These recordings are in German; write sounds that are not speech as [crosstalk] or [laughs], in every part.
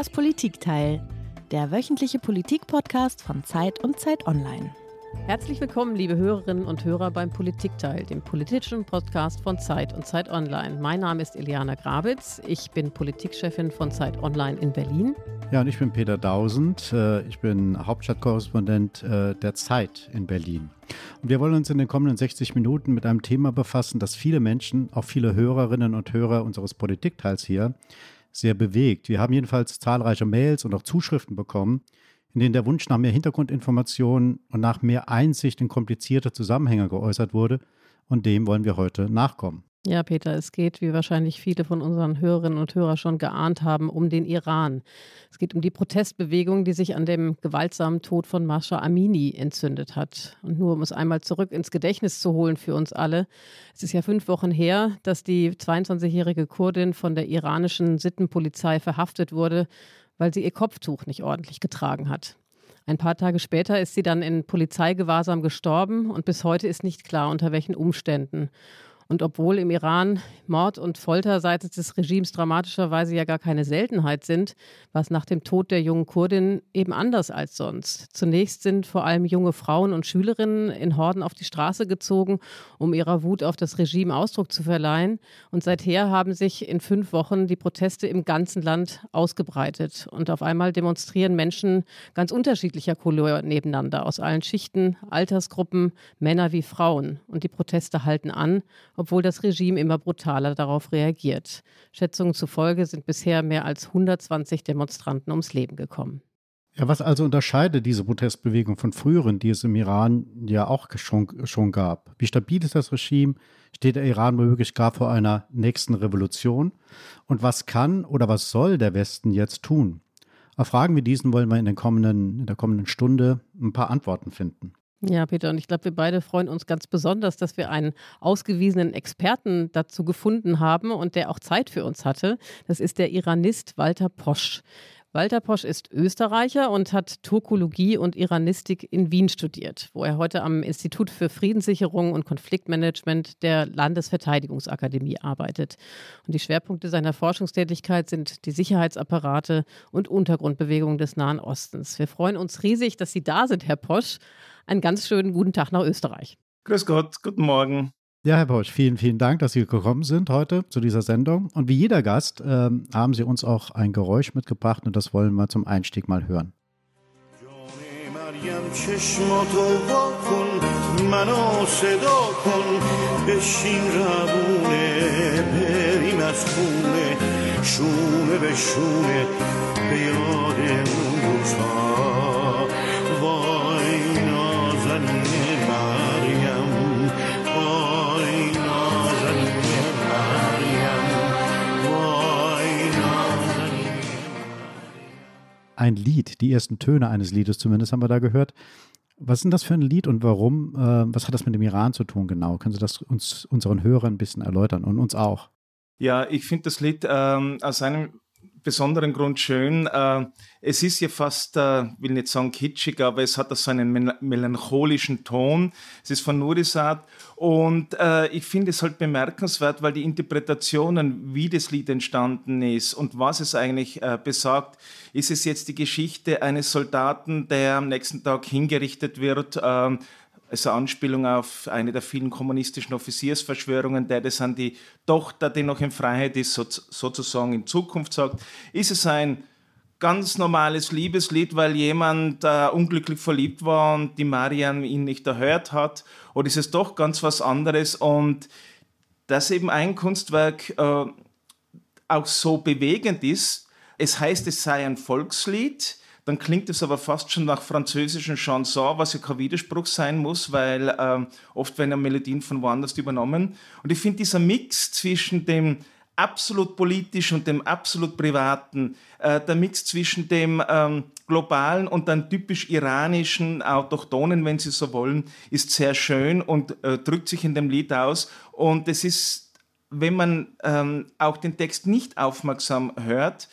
Das Politikteil, der wöchentliche Politikpodcast von Zeit und Zeit Online. Herzlich willkommen, liebe Hörerinnen und Hörer beim Politikteil, dem politischen Podcast von Zeit und Zeit Online. Mein Name ist Eliana Grabitz. Ich bin Politikchefin von Zeit Online in Berlin. Ja, und ich bin Peter Dausend. Äh, ich bin Hauptstadtkorrespondent äh, der Zeit in Berlin. Und wir wollen uns in den kommenden 60 Minuten mit einem Thema befassen, das viele Menschen, auch viele Hörerinnen und Hörer unseres Politikteils hier, sehr bewegt. Wir haben jedenfalls zahlreiche Mails und auch Zuschriften bekommen, in denen der Wunsch nach mehr Hintergrundinformationen und nach mehr Einsicht in komplizierte Zusammenhänge geäußert wurde. Und dem wollen wir heute nachkommen. Ja, Peter, es geht, wie wahrscheinlich viele von unseren Hörerinnen und Hörern schon geahnt haben, um den Iran. Es geht um die Protestbewegung, die sich an dem gewaltsamen Tod von Mascha Amini entzündet hat. Und nur um es einmal zurück ins Gedächtnis zu holen für uns alle. Es ist ja fünf Wochen her, dass die 22-jährige Kurdin von der iranischen Sittenpolizei verhaftet wurde, weil sie ihr Kopftuch nicht ordentlich getragen hat. Ein paar Tage später ist sie dann in Polizeigewahrsam gestorben und bis heute ist nicht klar, unter welchen Umständen. Und obwohl im Iran Mord und Folter seitens des Regimes dramatischerweise ja gar keine Seltenheit sind, war es nach dem Tod der jungen Kurdin eben anders als sonst. Zunächst sind vor allem junge Frauen und Schülerinnen in Horden auf die Straße gezogen, um ihrer Wut auf das Regime Ausdruck zu verleihen. Und seither haben sich in fünf Wochen die Proteste im ganzen Land ausgebreitet. Und auf einmal demonstrieren Menschen ganz unterschiedlicher Couleur nebeneinander, aus allen Schichten, Altersgruppen, Männer wie Frauen. Und die Proteste halten an obwohl das Regime immer brutaler darauf reagiert. Schätzungen zufolge sind bisher mehr als 120 Demonstranten ums Leben gekommen. Ja, was also unterscheidet diese Protestbewegung von früheren, die es im Iran ja auch schon, schon gab? Wie stabil ist das Regime? Steht der Iran womöglich gar vor einer nächsten Revolution? Und was kann oder was soll der Westen jetzt tun? Auf Fragen wie diesen wollen wir in, den kommenden, in der kommenden Stunde ein paar Antworten finden. Ja, Peter, und ich glaube, wir beide freuen uns ganz besonders, dass wir einen ausgewiesenen Experten dazu gefunden haben und der auch Zeit für uns hatte. Das ist der Iranist Walter Posch. Walter Posch ist Österreicher und hat Turkologie und Iranistik in Wien studiert, wo er heute am Institut für Friedenssicherung und Konfliktmanagement der Landesverteidigungsakademie arbeitet. Und die Schwerpunkte seiner Forschungstätigkeit sind die Sicherheitsapparate und Untergrundbewegungen des Nahen Ostens. Wir freuen uns riesig, dass Sie da sind, Herr Posch einen ganz schönen guten Tag nach Österreich. Grüß Gott, guten Morgen. Ja, Herr Bosch, vielen, vielen Dank, dass Sie gekommen sind heute zu dieser Sendung. Und wie jeder Gast ähm, haben Sie uns auch ein Geräusch mitgebracht und das wollen wir zum Einstieg mal hören. شونه به شونه به یاد اون روزها ein Lied, die ersten Töne eines Liedes zumindest haben wir da gehört. Was ist denn das für ein Lied und warum? Äh, was hat das mit dem Iran zu tun genau? Können Sie das uns unseren Hörern ein bisschen erläutern und uns auch? Ja, ich finde das Lied ähm, aus einem besonderen Grund schön. Äh, es ist ja fast, äh, will nicht sagen kitschig, aber es hat so einen melancholischen Ton. Es ist von Nurisat und äh, ich finde es halt bemerkenswert, weil die Interpretationen, wie das Lied entstanden ist und was es eigentlich besagt, ist es jetzt die Geschichte eines Soldaten, der am nächsten Tag hingerichtet wird, eine Anspielung auf eine der vielen kommunistischen Offiziersverschwörungen, der das an die Tochter, die noch in Freiheit ist, so, sozusagen in Zukunft sagt. Ist es ein ganz normales Liebeslied, weil jemand äh, unglücklich verliebt war und die Marian ihn nicht erhört hat? Oder ist es doch ganz was anderes? Und dass eben ein Kunstwerk äh, auch so bewegend ist, es heißt, es sei ein Volkslied, dann klingt es aber fast schon nach französischen Chanson, was ja kein Widerspruch sein muss, weil ähm, oft werden ja Melodien von woanders übernommen. Und ich finde dieser Mix zwischen dem absolut politischen und dem absolut privaten, äh, der Mix zwischen dem ähm, globalen und dann typisch iranischen, autochthonen, wenn Sie so wollen, ist sehr schön und äh, drückt sich in dem Lied aus. Und es ist, wenn man ähm, auch den Text nicht aufmerksam hört,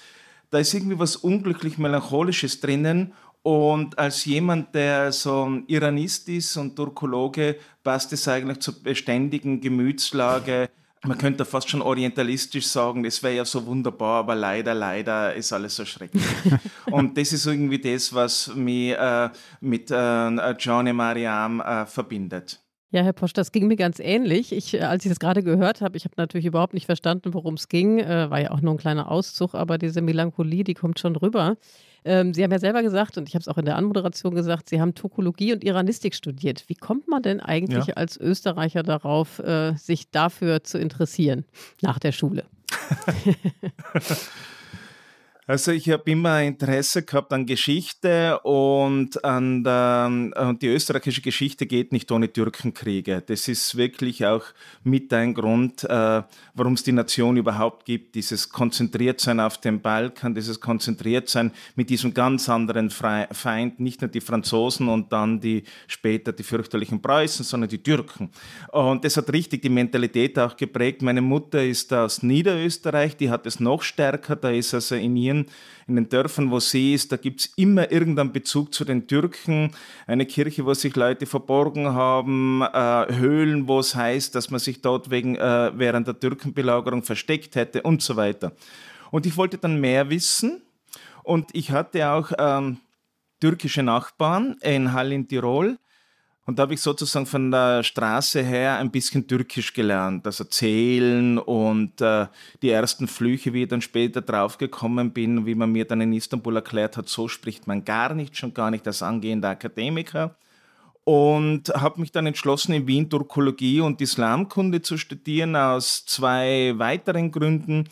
da ist irgendwie was unglücklich Melancholisches drinnen. Und als jemand, der so ein Iranist ist und Turkologe, passt es eigentlich zur beständigen Gemütslage man könnte fast schon orientalistisch sagen, das wäre ja so wunderbar, aber leider, leider ist alles so schrecklich. [laughs] und das ist irgendwie das, was mich äh, mit äh, Johnny Mariam äh, verbindet. Ja, Herr Posch, das ging mir ganz ähnlich. Ich, äh, als ich das gerade gehört habe, ich habe natürlich überhaupt nicht verstanden, worum es ging. Äh, war ja auch nur ein kleiner Auszug, aber diese Melancholie, die kommt schon rüber. Ähm, Sie haben ja selber gesagt, und ich habe es auch in der Anmoderation gesagt, Sie haben Tokologie und Iranistik studiert. Wie kommt man denn eigentlich ja. als Österreicher darauf, äh, sich dafür zu interessieren nach der Schule? [laughs] [laughs] Also ich habe immer Interesse gehabt an Geschichte und an der, die österreichische Geschichte geht nicht ohne Türkenkriege. Das ist wirklich auch mit ein Grund, äh, warum es die Nation überhaupt gibt. Dieses Konzentriertsein auf den Balkan, dieses Konzentriertsein mit diesem ganz anderen Feind, nicht nur die Franzosen und dann die später die fürchterlichen Preußen, sondern die Türken. Und das hat richtig die Mentalität auch geprägt. Meine Mutter ist aus Niederösterreich, die hat es noch stärker, da ist also in ihren Syrien, in den Dörfern, wo sie ist, da gibt es immer irgendeinen Bezug zu den Türken. Eine Kirche, wo sich Leute verborgen haben, äh, Höhlen, wo es heißt, dass man sich dort wegen, äh, während der Türkenbelagerung versteckt hätte und so weiter. Und ich wollte dann mehr wissen und ich hatte auch ähm, türkische Nachbarn in Hall in Tirol und da habe ich sozusagen von der Straße her ein bisschen Türkisch gelernt, das Erzählen und äh, die ersten Flüche, wie ich dann später draufgekommen bin, wie man mir dann in Istanbul erklärt hat, so spricht man gar nicht, schon gar nicht als angehender Akademiker. Und habe mich dann entschlossen, in Wien Turkologie und Islamkunde zu studieren, aus zwei weiteren Gründen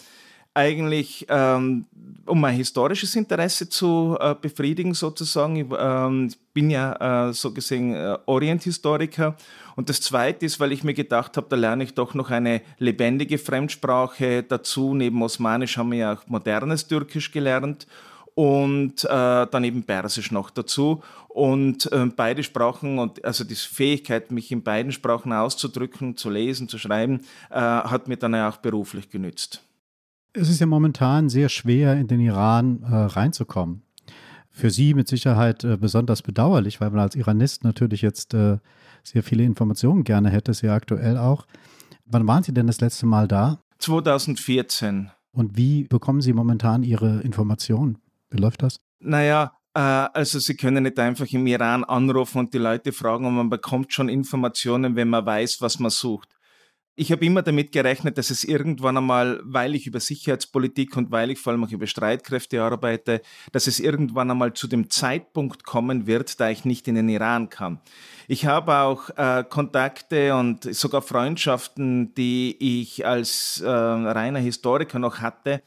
eigentlich, ähm, um mein historisches Interesse zu äh, befriedigen, sozusagen. Ich ähm, bin ja äh, so gesehen äh, Orienthistoriker. Und das Zweite ist, weil ich mir gedacht habe, da lerne ich doch noch eine lebendige Fremdsprache dazu. Neben Osmanisch haben wir ja auch modernes Türkisch gelernt und äh, dann eben Persisch noch dazu. Und äh, beide Sprachen und also die Fähigkeit, mich in beiden Sprachen auszudrücken, zu lesen, zu schreiben, äh, hat mir dann ja auch beruflich genützt. Es ist ja momentan sehr schwer, in den Iran äh, reinzukommen. Für Sie mit Sicherheit äh, besonders bedauerlich, weil man als Iranist natürlich jetzt äh, sehr viele Informationen gerne hätte, sehr aktuell auch. Wann waren Sie denn das letzte Mal da? 2014. Und wie bekommen Sie momentan Ihre Informationen? Wie läuft das? Naja, äh, also Sie können nicht einfach im Iran anrufen und die Leute fragen und man bekommt schon Informationen, wenn man weiß, was man sucht. Ich habe immer damit gerechnet, dass es irgendwann einmal, weil ich über Sicherheitspolitik und weil ich vor allem auch über Streitkräfte arbeite, dass es irgendwann einmal zu dem Zeitpunkt kommen wird, da ich nicht in den Iran kann. Ich habe auch äh, Kontakte und sogar Freundschaften, die ich als äh, reiner Historiker noch hatte,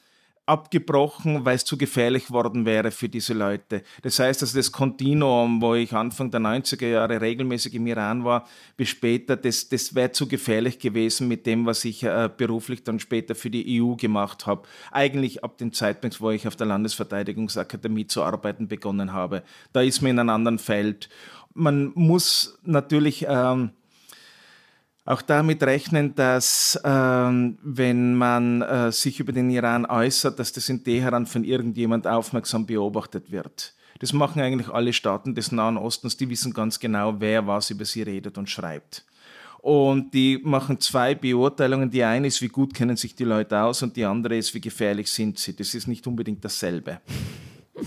abgebrochen, weil es zu gefährlich worden wäre für diese Leute. Das heißt, dass das Kontinuum, wo ich Anfang der 90er Jahre regelmäßig im Iran war, bis später, das, das wäre zu gefährlich gewesen mit dem, was ich äh, beruflich dann später für die EU gemacht habe. Eigentlich ab dem Zeitpunkt, wo ich auf der Landesverteidigungsakademie zu arbeiten begonnen habe. Da ist mir in einem anderen Feld. Man muss natürlich ähm, auch damit rechnen, dass ähm, wenn man äh, sich über den Iran äußert, dass das in Teheran von irgendjemand aufmerksam beobachtet wird. Das machen eigentlich alle Staaten des Nahen Ostens, die wissen ganz genau, wer was über sie redet und schreibt. Und die machen zwei Beurteilungen. Die eine ist, wie gut kennen sich die Leute aus und die andere ist, wie gefährlich sind sie. Das ist nicht unbedingt dasselbe. [laughs]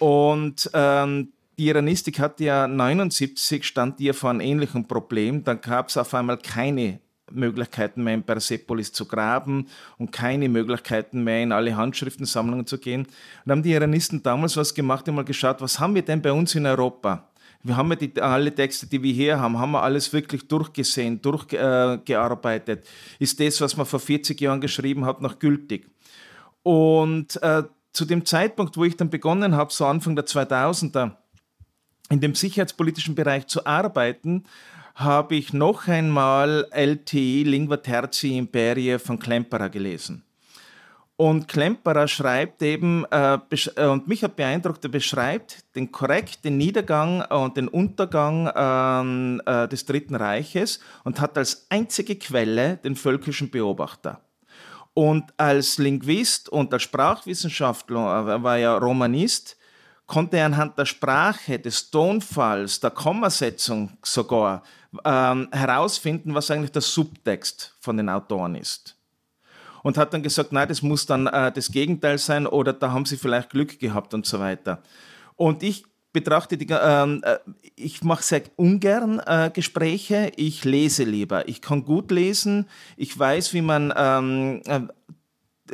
Und ähm, die Iranistik hatte ja 79, stand ihr vor einem ähnlichen Problem. Dann gab es auf einmal keine Möglichkeiten mehr in Persepolis zu graben und keine Möglichkeiten mehr in alle Handschriftensammlungen zu gehen. Und haben die Iranisten damals was gemacht, haben mal geschaut, was haben wir denn bei uns in Europa? Wir haben ja die, alle Texte, die wir hier haben, haben wir alles wirklich durchgesehen, durchgearbeitet. Äh, Ist das, was man vor 40 Jahren geschrieben hat, noch gültig? Und äh, zu dem Zeitpunkt, wo ich dann begonnen habe, so Anfang der 2000er, in dem sicherheitspolitischen Bereich zu arbeiten, habe ich noch einmal LTI Lingua Terzi Imperie von Klemperer gelesen. Und Klemperer schreibt eben, äh, äh, und mich hat beeindruckt, er beschreibt den korrekten Niedergang und den Untergang äh, des Dritten Reiches und hat als einzige Quelle den völkischen Beobachter. Und als Linguist und als Sprachwissenschaftler, er war ja Romanist, konnte er anhand der Sprache, des Tonfalls, der Kommasetzung sogar ähm, herausfinden, was eigentlich der Subtext von den Autoren ist. Und hat dann gesagt, nein, das muss dann äh, das Gegenteil sein oder da haben sie vielleicht Glück gehabt und so weiter. Und ich betrachte die, ähm, äh, ich mache sehr ungern äh, Gespräche, ich lese lieber. Ich kann gut lesen, ich weiß, wie man ähm, äh,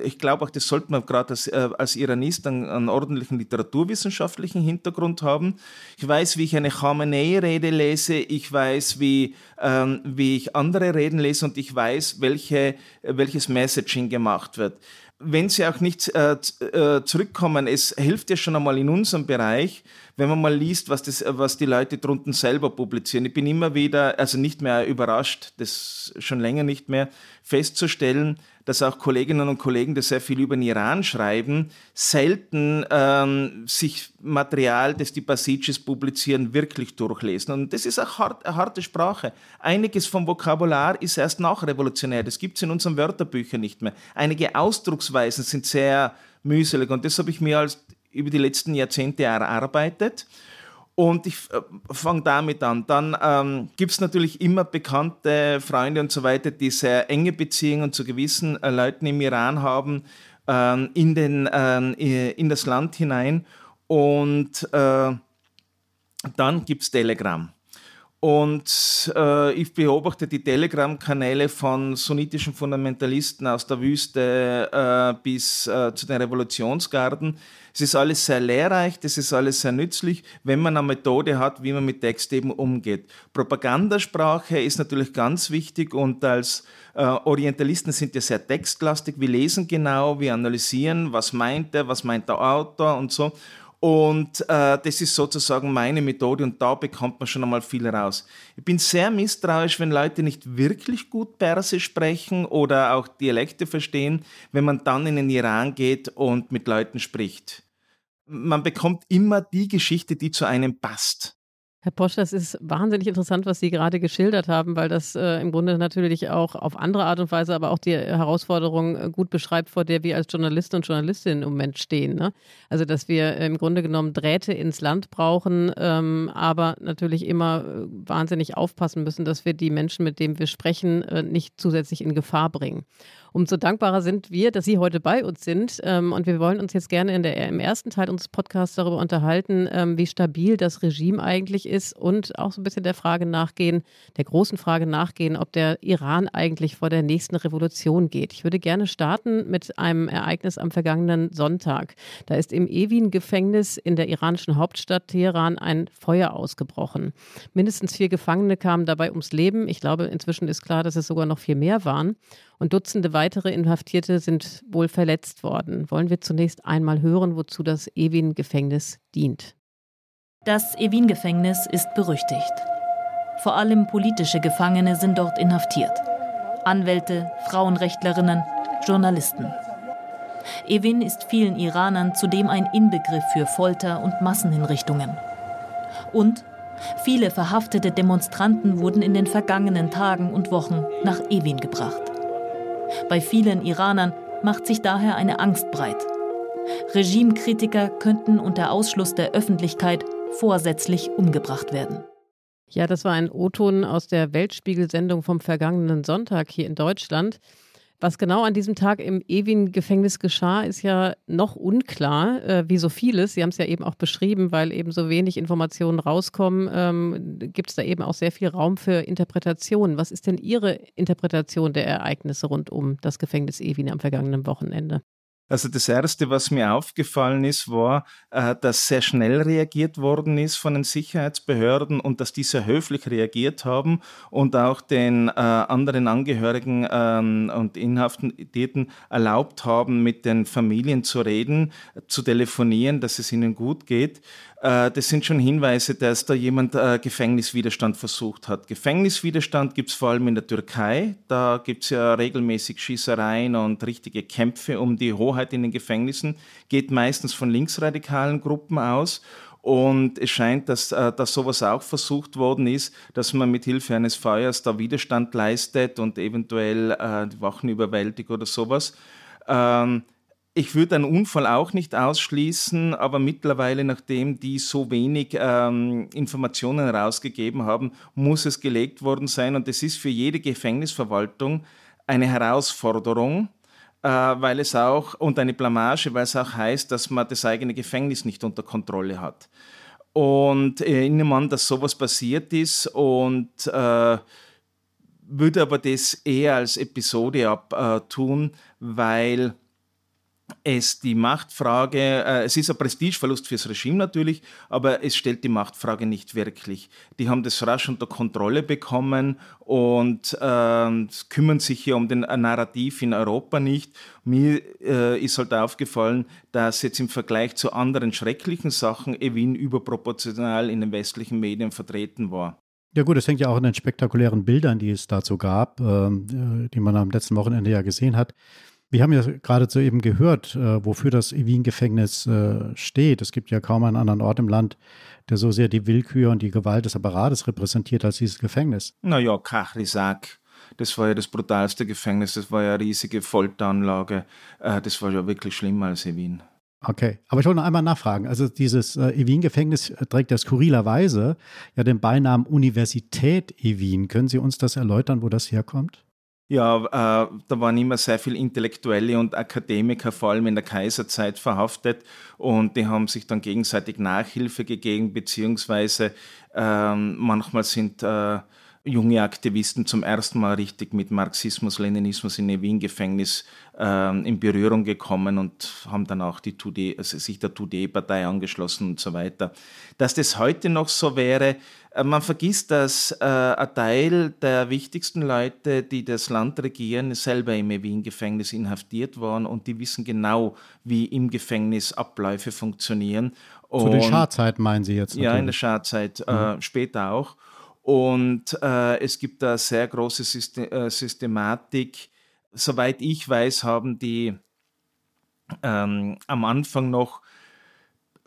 ich glaube auch, das sollte man gerade als, äh, als Iranist einen, einen, ordentlichen literaturwissenschaftlichen Hintergrund haben. Ich weiß, wie ich eine Khamenei-Rede lese, ich weiß, wie, ähm, wie ich andere Reden lese und ich weiß, welche, welches Messaging gemacht wird. Wenn Sie auch nicht äh, äh, zurückkommen, es hilft ja schon einmal in unserem Bereich, wenn man mal liest, was, das, was die Leute drunten selber publizieren. Ich bin immer wieder, also nicht mehr überrascht, das schon länger nicht mehr, festzustellen, dass auch Kolleginnen und Kollegen, die sehr viel über den Iran schreiben, selten ähm, sich Material, das die Basicis publizieren, wirklich durchlesen. Und das ist auch hart, eine harte Sprache. Einiges vom Vokabular ist erst nachrevolutionär. Das gibt es in unseren Wörterbüchern nicht mehr. Einige Ausdrucksweisen sind sehr mühselig. Und das habe ich mir als über die letzten Jahrzehnte erarbeitet. Und ich äh, fange damit an. Dann ähm, gibt es natürlich immer bekannte Freunde und so weiter, die sehr enge Beziehungen zu gewissen äh, Leuten im Iran haben, ähm, in, den, äh, in das Land hinein. Und äh, dann gibt es Telegram. Und äh, ich beobachte die Telegram-Kanäle von sunnitischen Fundamentalisten aus der Wüste äh, bis äh, zu den Revolutionsgarden. Es ist alles sehr lehrreich, das ist alles sehr nützlich, wenn man eine Methode hat, wie man mit Text eben umgeht. Propagandasprache ist natürlich ganz wichtig und als äh, Orientalisten sind ja sehr textlastig. Wir lesen genau, wir analysieren, was meint er, was meint der Autor und so. Und äh, das ist sozusagen meine Methode und da bekommt man schon einmal viel raus. Ich bin sehr misstrauisch, wenn Leute nicht wirklich gut Persisch sprechen oder auch Dialekte verstehen, wenn man dann in den Iran geht und mit Leuten spricht. Man bekommt immer die Geschichte, die zu einem passt. Herr Posch, das ist wahnsinnig interessant, was Sie gerade geschildert haben, weil das äh, im Grunde natürlich auch auf andere Art und Weise, aber auch die Herausforderung äh, gut beschreibt, vor der wir als Journalisten und Journalistinnen im Moment stehen. Ne? Also, dass wir im Grunde genommen Drähte ins Land brauchen, ähm, aber natürlich immer äh, wahnsinnig aufpassen müssen, dass wir die Menschen, mit denen wir sprechen, äh, nicht zusätzlich in Gefahr bringen. Umso dankbarer sind wir, dass Sie heute bei uns sind. Ähm, und wir wollen uns jetzt gerne in der, im ersten Teil unseres Podcasts darüber unterhalten, ähm, wie stabil das Regime eigentlich ist und auch so ein bisschen der Frage nachgehen, der großen Frage nachgehen, ob der Iran eigentlich vor der nächsten Revolution geht. Ich würde gerne starten mit einem Ereignis am vergangenen Sonntag. Da ist im Evin-Gefängnis in der iranischen Hauptstadt Teheran ein Feuer ausgebrochen. Mindestens vier Gefangene kamen dabei ums Leben. Ich glaube, inzwischen ist klar, dass es sogar noch viel mehr waren und Dutzende weitere Inhaftierte sind wohl verletzt worden. Wollen wir zunächst einmal hören, wozu das Evin-Gefängnis dient. Das Evin-Gefängnis ist berüchtigt. Vor allem politische Gefangene sind dort inhaftiert. Anwälte, Frauenrechtlerinnen, Journalisten. Evin ist vielen Iranern zudem ein Inbegriff für Folter und Massenhinrichtungen. Und viele verhaftete Demonstranten wurden in den vergangenen Tagen und Wochen nach Evin gebracht. Bei vielen Iranern macht sich daher eine Angst breit. Regimekritiker könnten unter Ausschluss der Öffentlichkeit vorsätzlich umgebracht werden. Ja, das war ein O-Ton aus der Weltspiegel-Sendung vom vergangenen Sonntag hier in Deutschland. Was genau an diesem Tag im Ewin-Gefängnis geschah, ist ja noch unklar, äh, wie so vieles. Sie haben es ja eben auch beschrieben, weil eben so wenig Informationen rauskommen, ähm, gibt es da eben auch sehr viel Raum für Interpretationen. Was ist denn Ihre Interpretation der Ereignisse rund um das Gefängnis Ewin am vergangenen Wochenende? Also das Erste, was mir aufgefallen ist, war, äh, dass sehr schnell reagiert worden ist von den Sicherheitsbehörden und dass die sehr höflich reagiert haben und auch den äh, anderen Angehörigen ähm, und Inhaftierten erlaubt haben, mit den Familien zu reden, zu telefonieren, dass es ihnen gut geht. Äh, das sind schon Hinweise, dass da jemand äh, Gefängniswiderstand versucht hat. Gefängniswiderstand gibt es vor allem in der Türkei. Da gibt es ja regelmäßig Schießereien und richtige Kämpfe um die Hoheit in den Gefängnissen. Geht meistens von linksradikalen Gruppen aus. Und es scheint, dass, äh, dass sowas auch versucht worden ist, dass man mit Hilfe eines Feuers da Widerstand leistet und eventuell äh, die Wachen überwältigt oder sowas. Ähm, ich würde einen Unfall auch nicht ausschließen, aber mittlerweile, nachdem die so wenig ähm, Informationen rausgegeben haben, muss es gelegt worden sein. Und es ist für jede Gefängnisverwaltung eine Herausforderung, äh, weil es auch, und eine Blamage, weil es auch heißt, dass man das eigene Gefängnis nicht unter Kontrolle hat. Und äh, ich nehme an, dass sowas passiert ist und äh, würde aber das eher als Episode abtun, äh, weil es die Machtfrage, äh, es ist ein Prestigeverlust fürs Regime natürlich, aber es stellt die Machtfrage nicht wirklich. Die haben das rasch unter Kontrolle bekommen und äh, kümmern sich hier um den Narrativ in Europa nicht. Mir äh, ist halt aufgefallen, dass jetzt im Vergleich zu anderen schrecklichen Sachen Evin überproportional in den westlichen Medien vertreten war. Ja gut, es hängt ja auch an den spektakulären Bildern, die es dazu gab, ähm, äh, die man am letzten Wochenende ja gesehen hat. Wir haben ja gerade soeben gehört, äh, wofür das Wien-Gefängnis äh, steht. Es gibt ja kaum einen anderen Ort im Land, der so sehr die Willkür und die Gewalt des Apparates repräsentiert als dieses Gefängnis. Naja, Kachlisak, das war ja das brutalste Gefängnis, das war ja eine riesige Folteranlage. Äh, das war ja wirklich schlimmer als Wien. Okay, aber ich wollte noch einmal nachfragen. Also dieses äh, Ewin-Gefängnis trägt ja skurrilerweise ja den Beinamen Universität Ewin. Können Sie uns das erläutern, wo das herkommt? Ja, äh, da waren immer sehr viele Intellektuelle und Akademiker, vor allem in der Kaiserzeit, verhaftet. Und die haben sich dann gegenseitig Nachhilfe gegeben, beziehungsweise äh, manchmal sind äh, junge Aktivisten zum ersten Mal richtig mit Marxismus, Leninismus in ein Wien-Gefängnis äh, in Berührung gekommen und haben dann auch die Tude, also sich der Tudeh-Partei angeschlossen und so weiter. Dass das heute noch so wäre, äh, man vergisst, dass äh, ein Teil der wichtigsten Leute, die das Land regieren, selber im Wien-Gefängnis inhaftiert waren und die wissen genau, wie im Gefängnis Abläufe funktionieren. Zu den Scharzeiten meinen Sie jetzt? Natürlich. Ja, in der Scharzeit, äh, mhm. später auch. Und äh, es gibt da sehr große System, äh, Systematik. Soweit ich weiß, haben die ähm, am Anfang noch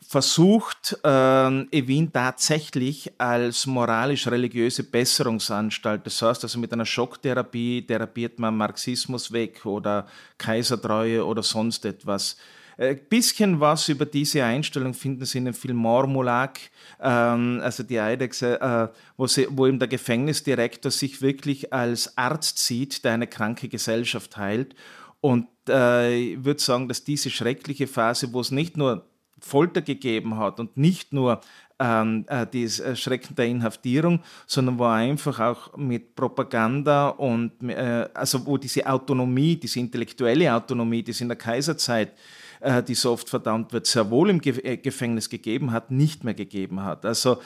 versucht, ähm, Ewin tatsächlich als moralisch-religiöse Besserungsanstalt, das heißt also mit einer Schocktherapie therapiert man Marxismus weg oder Kaisertreue oder sonst etwas. Ein bisschen was über diese Einstellung finden Sie in dem Film Mormulak, ähm, also die Eidechse, äh, wo, sie, wo eben der Gefängnisdirektor sich wirklich als Arzt sieht, der eine kranke Gesellschaft heilt. Und äh, ich würde sagen, dass diese schreckliche Phase, wo es nicht nur Folter gegeben hat und nicht nur ähm, äh, die Schrecken der Inhaftierung, sondern wo einfach auch mit Propaganda und äh, also wo diese Autonomie, diese intellektuelle Autonomie, die es in der Kaiserzeit äh, die so oft verdammt wird, sehr wohl im äh, Gefängnis gegeben hat, nicht mehr gegeben hat. Also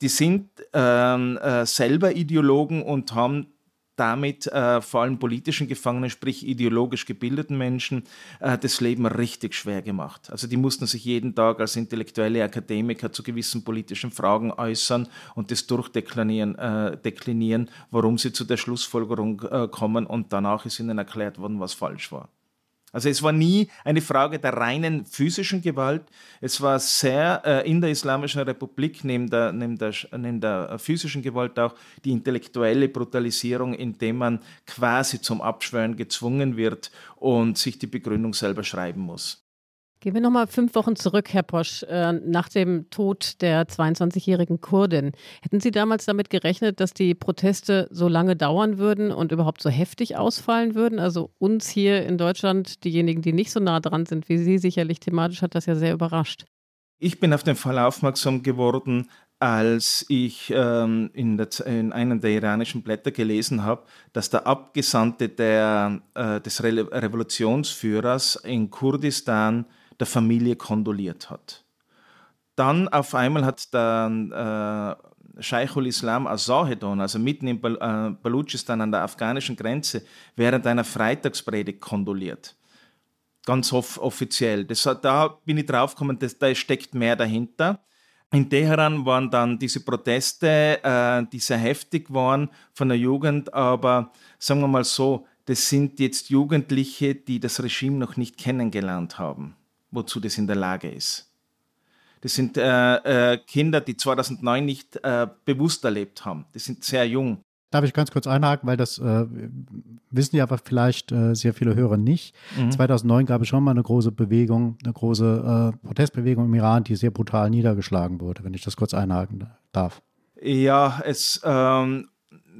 die sind ähm, äh, selber Ideologen und haben damit äh, vor allem politischen Gefangenen, sprich ideologisch gebildeten Menschen, äh, das Leben richtig schwer gemacht. Also die mussten sich jeden Tag als intellektuelle Akademiker zu gewissen politischen Fragen äußern und das durchdeklinieren, äh, deklinieren, warum sie zu der Schlussfolgerung äh, kommen und danach ist ihnen erklärt worden, was falsch war. Also es war nie eine Frage der reinen physischen Gewalt. Es war sehr äh, in der Islamischen Republik neben der, neben, der, neben der physischen Gewalt auch die intellektuelle Brutalisierung, indem man quasi zum Abschwören gezwungen wird und sich die Begründung selber schreiben muss. Gehen wir nochmal fünf Wochen zurück, Herr Posch, äh, nach dem Tod der 22-jährigen Kurdin. Hätten Sie damals damit gerechnet, dass die Proteste so lange dauern würden und überhaupt so heftig ausfallen würden? Also uns hier in Deutschland, diejenigen, die nicht so nah dran sind wie Sie, sicherlich thematisch hat das ja sehr überrascht. Ich bin auf den Fall aufmerksam geworden, als ich ähm, in, der, in, einem der iranischen Blätter gelesen habe, dass der Abgesandte der, äh, des Re Revolutionsführers in Kurdistan der Familie kondoliert hat. Dann auf einmal hat der äh, Sheikhul Islam Azahedon, also mitten in Bal äh, Balutschistan an der afghanischen Grenze, während einer Freitagspredigt kondoliert. Ganz off offiziell. Das, da bin ich draufgekommen, da steckt mehr dahinter. In Teheran waren dann diese Proteste, äh, die sehr heftig waren von der Jugend, aber sagen wir mal so, das sind jetzt Jugendliche, die das Regime noch nicht kennengelernt haben wozu das in der Lage ist. Das sind äh, äh, Kinder, die 2009 nicht äh, bewusst erlebt haben. Die sind sehr jung. Darf ich ganz kurz einhaken, weil das äh, wissen ja aber vielleicht äh, sehr viele Hörer nicht. Mhm. 2009 gab es schon mal eine große Bewegung, eine große äh, Protestbewegung im Iran, die sehr brutal niedergeschlagen wurde, wenn ich das kurz einhaken darf. Ja, es ähm,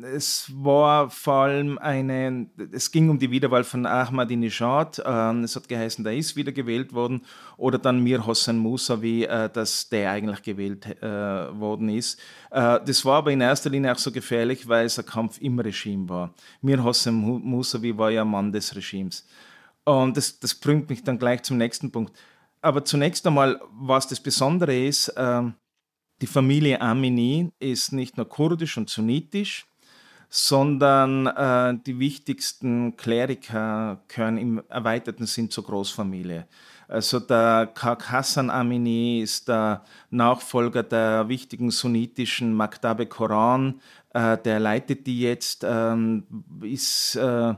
es war vor allem eine, es ging um die Wiederwahl von Ahmadinejad. Ähm, es hat geheißen, der ist wieder gewählt worden. Oder dann Mir Hossein Mousavi, äh, dass der eigentlich gewählt äh, worden ist. Äh, das war aber in erster Linie auch so gefährlich, weil es ein Kampf im Regime war. Mir Hossein Mousavi war ja Mann des Regimes. Und das, das bringt mich dann gleich zum nächsten Punkt. Aber zunächst einmal, was das Besondere ist, ähm, die Familie Amini ist nicht nur kurdisch und sunnitisch, sondern äh, die wichtigsten Kleriker gehören im erweiterten Sinn zur Großfamilie. Also der Kak Hassan Amini ist der Nachfolger der wichtigen sunnitischen Maktabe Koran. Äh, der leitet die jetzt, ähm, ist äh,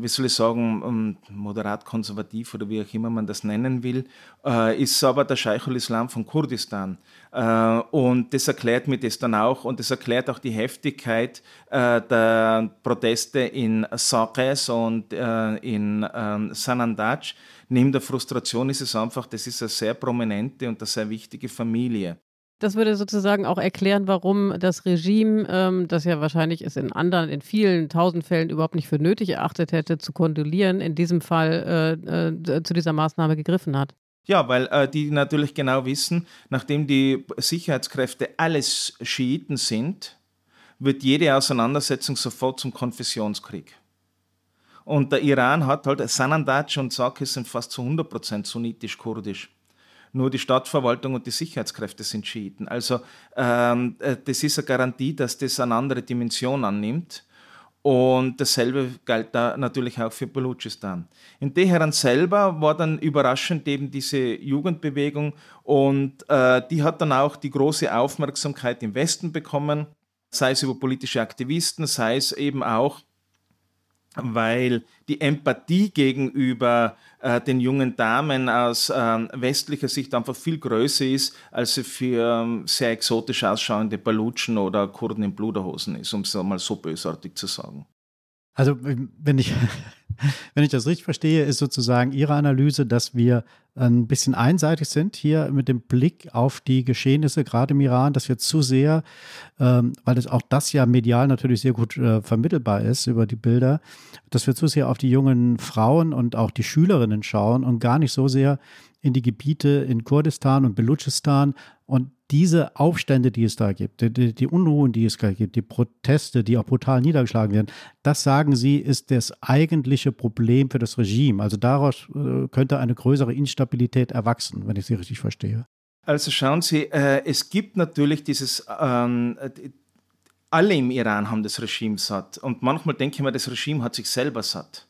wie soll ich sagen, ähm, moderat konservativ oder wie auch immer man das nennen will, äh, ist aber der Scheichul Islam von Kurdistan. Äh, und das erklärt mir das dann auch und das erklärt auch die Heftigkeit äh, der Proteste in Saqes und in ähm, Sanandaj. Neben der Frustration ist es einfach, das ist eine sehr prominente und eine sehr wichtige Familie. Das würde sozusagen auch erklären, warum das Regime, ähm, das ja wahrscheinlich es in anderen, in vielen tausend Fällen überhaupt nicht für nötig erachtet hätte, zu kondolieren, in diesem Fall äh, äh, zu dieser Maßnahme gegriffen hat. Ja, weil äh, die natürlich genau wissen, nachdem die Sicherheitskräfte alles Schiiten sind, wird jede Auseinandersetzung sofort zum Konfessionskrieg. Und der Iran hat halt, Sanandaj und Sakis sind fast zu 100% sunnitisch-kurdisch. Nur die Stadtverwaltung und die Sicherheitskräfte sind Schiiten. Also ähm, äh, das ist eine Garantie, dass das eine andere Dimension annimmt. Und dasselbe galt da natürlich auch für Balutschistan. In Teheran selber war dann überraschend eben diese Jugendbewegung und äh, die hat dann auch die große Aufmerksamkeit im Westen bekommen, sei es über politische Aktivisten, sei es eben auch weil die Empathie gegenüber äh, den jungen Damen aus äh, westlicher Sicht einfach viel größer ist, als sie für ähm, sehr exotisch ausschauende Balutschen oder Kurden in Bluderhosen ist, um es mal so bösartig zu sagen. Also wenn ich, [laughs] wenn ich das richtig verstehe, ist sozusagen Ihre Analyse, dass wir ein bisschen einseitig sind hier mit dem Blick auf die Geschehnisse, gerade im Iran, dass wir zu sehr, ähm, weil es auch das ja medial natürlich sehr gut äh, vermittelbar ist über die Bilder, dass wir zu sehr auf die jungen Frauen und auch die Schülerinnen schauen und gar nicht so sehr in die Gebiete in Kurdistan und Belutschistan. Und diese Aufstände, die es da gibt, die, die, Unruhen, die es da gibt, die Proteste, die auch brutal niedergeschlagen werden, das sagen Sie, ist das eigentliche Problem für das Regime. Also daraus äh, könnte eine größere Instabilität erwachsen, wenn ich Sie richtig verstehe. Also schauen Sie, äh, es gibt natürlich dieses, ähm, alle im Iran haben das Regime satt. Und manchmal denke ich mir, das Regime hat sich selber satt.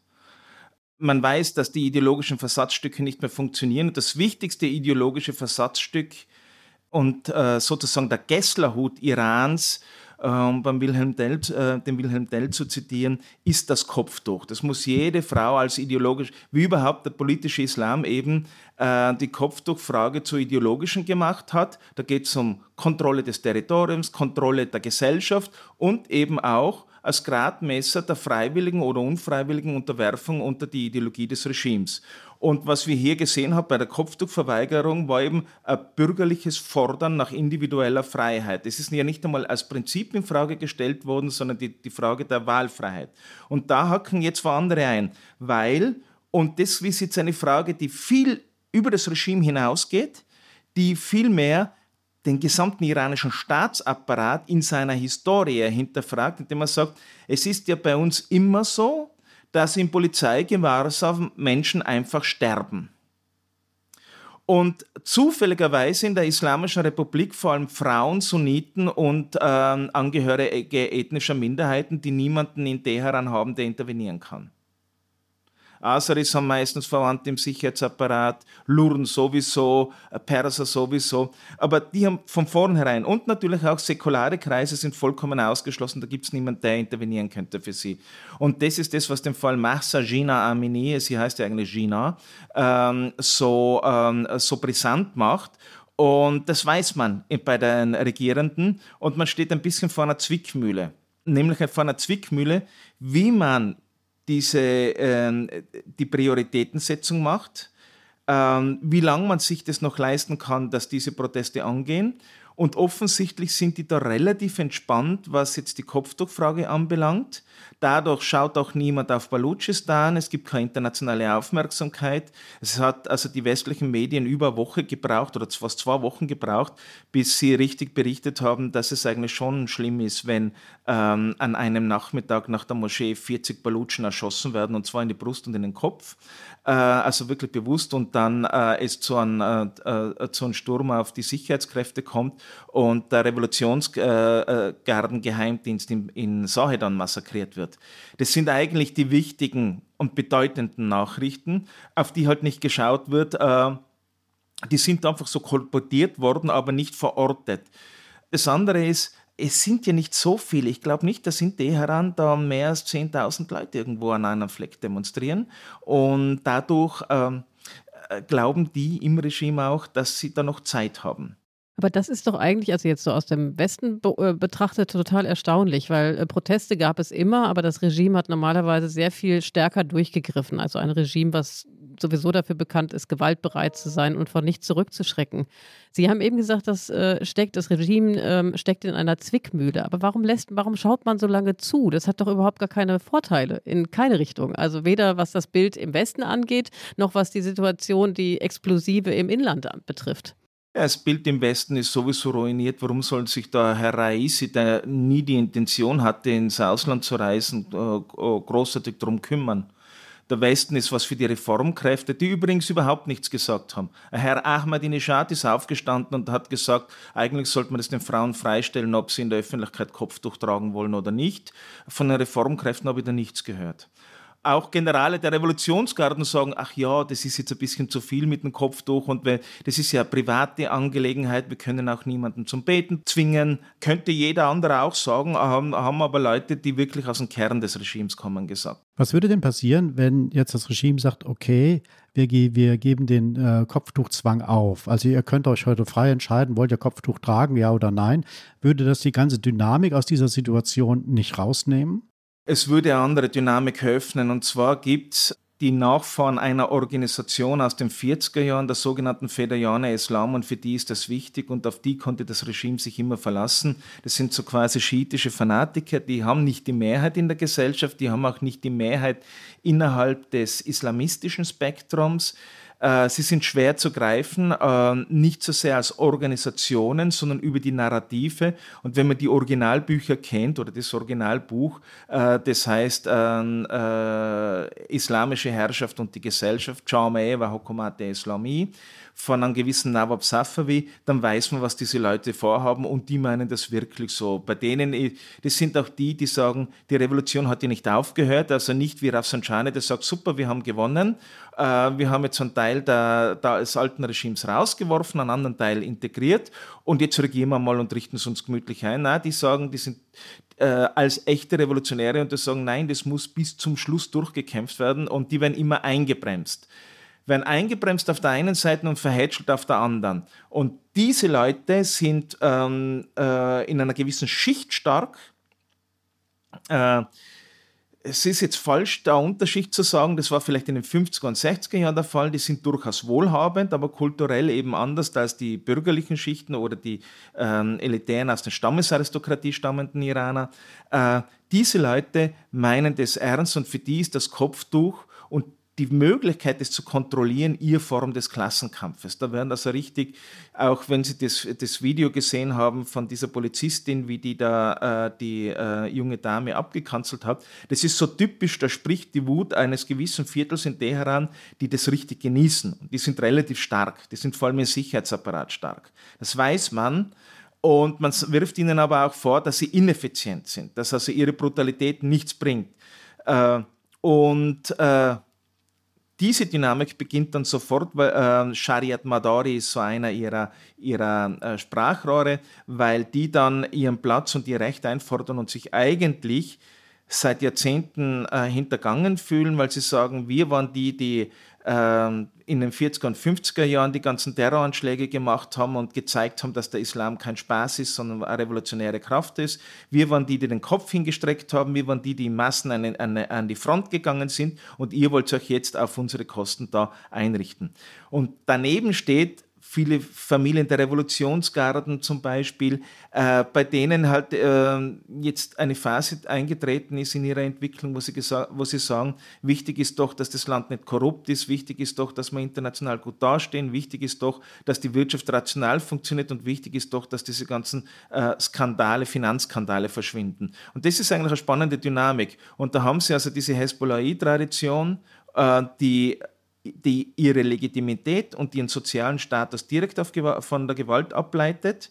Man weiß, dass die ideologischen Versatzstücke nicht mehr funktionieren. Und das wichtigste ideologische Versatzstück und äh, sozusagen der Gesslerhut Irans, äh, um beim Wilhelm Tell, äh, den Wilhelm Tell zu zitieren, ist das Kopftuch. Das muss jede Frau als ideologisch, wie überhaupt der politische Islam eben äh, die Kopftuchfrage zur ideologischen gemacht hat. Da geht es um Kontrolle des Territoriums, Kontrolle der Gesellschaft und eben auch als Gradmesser der freiwilligen oder unfreiwilligen Unterwerfung unter die Ideologie des Regimes. Und was wir hier gesehen haben bei der Kopftuchverweigerung, war eben ein bürgerliches Fordern nach individueller Freiheit. Es ist ja nicht einmal als Prinzip in Frage gestellt worden, sondern die, die Frage der Wahlfreiheit. Und da hacken jetzt vor andere ein, weil, und das ist jetzt eine Frage, die viel über das Regime hinausgeht, die vielmehr den gesamten iranischen Staatsapparat in seiner Historie hinterfragt, indem er sagt, es ist ja bei uns immer so, dass im Polizeigewahrsam Menschen einfach sterben. Und zufälligerweise in der Islamischen Republik vor allem Frauen, Sunniten und äh, Angehörige ethnischer Minderheiten, die niemanden in Teheran haben, der intervenieren kann. Aseris haben meistens Verwandte im Sicherheitsapparat, Luren sowieso, äh, Perser sowieso. Aber die haben von vornherein und natürlich auch säkulare Kreise sind vollkommen ausgeschlossen. Da gibt es niemanden, der intervenieren könnte für sie. Und das ist das, was den Fall Mahsa Gina Amini, sie heißt ja eigentlich Gina, ähm, so, ähm, so brisant macht. Und das weiß man bei den Regierenden und man steht ein bisschen vor einer Zwickmühle. nämlich vor einer Zwickmühle, wie man diese, äh, die Prioritätensetzung macht, äh, wie lange man sich das noch leisten kann, dass diese Proteste angehen und offensichtlich sind die da relativ entspannt, was jetzt die Kopftuchfrage anbelangt. Dadurch schaut auch niemand auf Balutschistan. Es gibt keine internationale Aufmerksamkeit. Es hat also die westlichen Medien über eine Woche gebraucht oder fast zwei Wochen gebraucht, bis sie richtig berichtet haben, dass es eigentlich schon schlimm ist, wenn ähm, an einem Nachmittag nach der Moschee 40 Balutschen erschossen werden und zwar in die Brust und in den Kopf. Äh, also wirklich bewusst und dann äh, es zu einem, äh, zu einem Sturm auf die Sicherheitskräfte kommt und der Revolutionsgarden-Geheimdienst in, in Sahedan massakriert wird. Das sind eigentlich die wichtigen und bedeutenden Nachrichten, auf die halt nicht geschaut wird. Die sind einfach so kolportiert worden, aber nicht verortet. Das andere ist, es sind ja nicht so viele. Ich glaube nicht, dass in Teheran da mehr als 10.000 Leute irgendwo an einem Fleck demonstrieren. Und dadurch ähm, äh, glauben die im Regime auch, dass sie da noch Zeit haben. Aber das ist doch eigentlich, also jetzt so aus dem Westen be äh, betrachtet, total erstaunlich, weil äh, Proteste gab es immer, aber das Regime hat normalerweise sehr viel stärker durchgegriffen. Also ein Regime, was sowieso dafür bekannt ist, gewaltbereit zu sein und vor nichts zurückzuschrecken. Sie haben eben gesagt, das äh, steckt, das Regime ähm, steckt in einer Zwickmühle. Aber warum lässt, warum schaut man so lange zu? Das hat doch überhaupt gar keine Vorteile in keine Richtung. Also weder was das Bild im Westen angeht, noch was die Situation, die Explosive im Inland betrifft. Das Bild im Westen ist sowieso ruiniert. Warum soll sich da Herr Raisi, der nie die Intention hatte, ins Ausland zu reisen, äh, großartig darum kümmern? Der Westen ist was für die Reformkräfte, die übrigens überhaupt nichts gesagt haben. Herr Ahmadinejad ist aufgestanden und hat gesagt, eigentlich sollte man es den Frauen freistellen, ob sie in der Öffentlichkeit Kopftuch tragen wollen oder nicht. Von den Reformkräften habe ich da nichts gehört auch Generale der Revolutionsgarden sagen, ach ja, das ist jetzt ein bisschen zu viel mit dem Kopftuch und das ist ja eine private Angelegenheit, wir können auch niemanden zum Beten zwingen. Könnte jeder andere auch sagen, haben, haben aber Leute, die wirklich aus dem Kern des Regimes kommen, gesagt. Was würde denn passieren, wenn jetzt das Regime sagt, okay, wir, wir geben den äh, Kopftuchzwang auf. Also ihr könnt euch heute frei entscheiden, wollt ihr Kopftuch tragen, ja oder nein. Würde das die ganze Dynamik aus dieser Situation nicht rausnehmen? Es würde eine andere Dynamik öffnen. Und zwar gibt es die Nachfahren einer Organisation aus den 40er Jahren, der sogenannten Fedayane Islam, und für die ist das wichtig und auf die konnte das Regime sich immer verlassen. Das sind so quasi schiitische Fanatiker, die haben nicht die Mehrheit in der Gesellschaft, die haben auch nicht die Mehrheit innerhalb des islamistischen Spektrums. Äh, sie sind schwer zu greifen, äh, nicht so sehr als Organisationen, sondern über die Narrative. Und wenn man die Originalbücher kennt oder das Originalbuch, äh, das heißt Islamische Herrschaft und die Gesellschaft, Jaume wa Hukumat Islami, von einem gewissen Nawab Safavi, dann weiß man, was diese Leute vorhaben und die meinen das wirklich so. Bei denen, das sind auch die, die sagen, die Revolution hat ja nicht aufgehört, also nicht wie Rafsanjani, der sagt, super, wir haben gewonnen, äh, wir haben jetzt einen Teil der, des alten Regimes rausgeworfen, einen anderen Teil integriert und jetzt regieren wir mal und richten es uns gemütlich ein. Nein, die sagen, die sind äh, als echte Revolutionäre und die sagen, nein, das muss bis zum Schluss durchgekämpft werden und die werden immer eingebremst werden eingebremst auf der einen Seite und verhätschelt auf der anderen. Und diese Leute sind ähm, äh, in einer gewissen Schicht stark. Äh, es ist jetzt falsch, der Unterschied zu sagen, das war vielleicht in den 50er und 60er Jahren der Fall, die sind durchaus wohlhabend, aber kulturell eben anders als die bürgerlichen Schichten oder die ähm, elitären aus der Stammesaristokratie stammenden Iraner. Äh, diese Leute meinen das ernst und für die ist das Kopftuch und die Möglichkeit, das zu kontrollieren, ihr Form des Klassenkampfes. Da werden also richtig, auch wenn Sie das, das Video gesehen haben von dieser Polizistin, wie die da äh, die äh, junge Dame abgekanzelt hat, das ist so typisch, da spricht die Wut eines gewissen Viertels in Teheran, die das richtig genießen. Die sind relativ stark, die sind vor allem im Sicherheitsapparat stark. Das weiß man. Und man wirft ihnen aber auch vor, dass sie ineffizient sind, dass also ihre Brutalität nichts bringt. Äh, und äh, diese Dynamik beginnt dann sofort, weil äh, Shariat Madari ist so einer ihrer, ihrer äh, Sprachrohre, weil die dann ihren Platz und ihr Recht einfordern und sich eigentlich seit Jahrzehnten äh, hintergangen fühlen, weil sie sagen, wir waren die, die in den 40er und 50er Jahren die ganzen Terroranschläge gemacht haben und gezeigt haben, dass der Islam kein Spaß ist, sondern eine revolutionäre Kraft ist. Wir waren die, die den Kopf hingestreckt haben. Wir waren die, die in Massen an, an, an die Front gegangen sind. Und ihr wollt euch jetzt auf unsere Kosten da einrichten. Und daneben steht viele Familien der Revolutionsgarden zum Beispiel, äh, bei denen halt äh, jetzt eine Phase eingetreten ist in ihrer Entwicklung, wo sie, wo sie sagen, wichtig ist doch, dass das Land nicht korrupt ist, wichtig ist doch, dass wir international gut dastehen, wichtig ist doch, dass die Wirtschaft rational funktioniert und wichtig ist doch, dass diese ganzen äh, Skandale, Finanzskandale verschwinden. Und das ist eigentlich eine spannende Dynamik. Und da haben sie also diese Hezbollah-Tradition, äh, die die ihre Legitimität und ihren sozialen Status direkt von der Gewalt ableitet,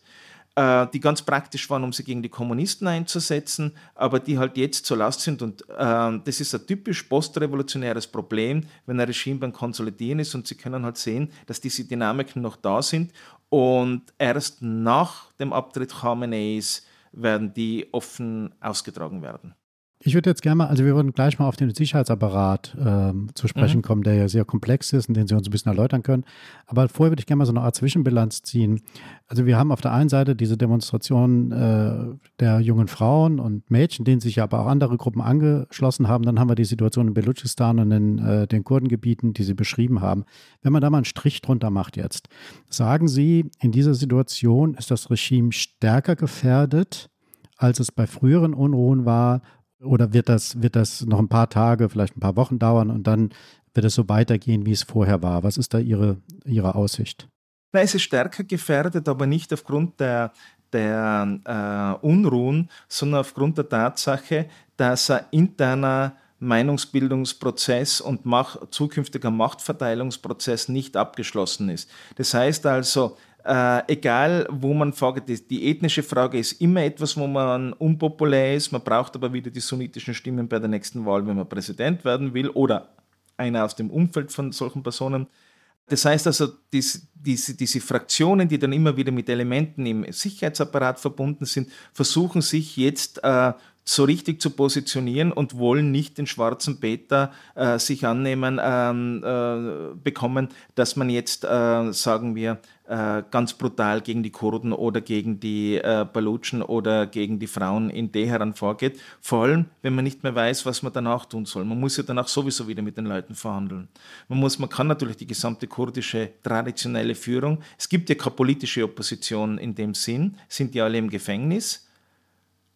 äh, die ganz praktisch waren, um sie gegen die Kommunisten einzusetzen, aber die halt jetzt zur Last sind. Und äh, das ist ein typisch postrevolutionäres Problem, wenn ein Regime beim Konsolidieren ist und sie können halt sehen, dass diese Dynamiken noch da sind und erst nach dem Abtritt Khameneis werden die offen ausgetragen werden. Ich würde jetzt gerne mal, also wir würden gleich mal auf den Sicherheitsapparat ähm, zu sprechen mhm. kommen, der ja sehr komplex ist und den Sie uns ein bisschen erläutern können. Aber vorher würde ich gerne mal so eine Art Zwischenbilanz ziehen. Also wir haben auf der einen Seite diese Demonstration äh, der jungen Frauen und Mädchen, denen sich aber auch andere Gruppen angeschlossen haben. Dann haben wir die Situation in Belutschistan und in äh, den Kurdengebieten, die Sie beschrieben haben. Wenn man da mal einen Strich drunter macht jetzt, sagen Sie, in dieser Situation ist das Regime stärker gefährdet, als es bei früheren Unruhen war oder wird das, wird das noch ein paar Tage, vielleicht ein paar Wochen dauern und dann wird es so weitergehen, wie es vorher war? Was ist da Ihre, Ihre Aussicht? Na, es ist stärker gefährdet, aber nicht aufgrund der, der äh, Unruhen, sondern aufgrund der Tatsache, dass ein interner Meinungsbildungsprozess und Macht, zukünftiger Machtverteilungsprozess nicht abgeschlossen ist. Das heißt also, äh, egal, wo man fragt, die, die, ethnische Frage ist immer etwas, wo man unpopulär ist. Man braucht aber wieder die sunnitischen Stimmen bei der nächsten Wahl, wenn man Präsident werden will oder einer aus dem Umfeld von solchen Personen. Das heißt also, diese, diese, diese Fraktionen, die dann immer wieder mit Elementen im Sicherheitsapparat verbunden sind, versuchen sich jetzt äh, so richtig zu positionieren und wollen nicht den schwarzen Peter äh, sich annehmen ähm, äh, bekommen, dass man jetzt, äh, sagen wir, äh, ganz brutal gegen die Kurden oder gegen die äh, Balutschen oder gegen die Frauen in Teheran vorgeht. Vor allem, wenn man nicht mehr weiß, was man danach tun soll. Man muss ja danach sowieso wieder mit den Leuten verhandeln. Man, muss, man kann natürlich die gesamte kurdische traditionelle Führung, es gibt ja keine politische Opposition in dem Sinn, sind ja alle im Gefängnis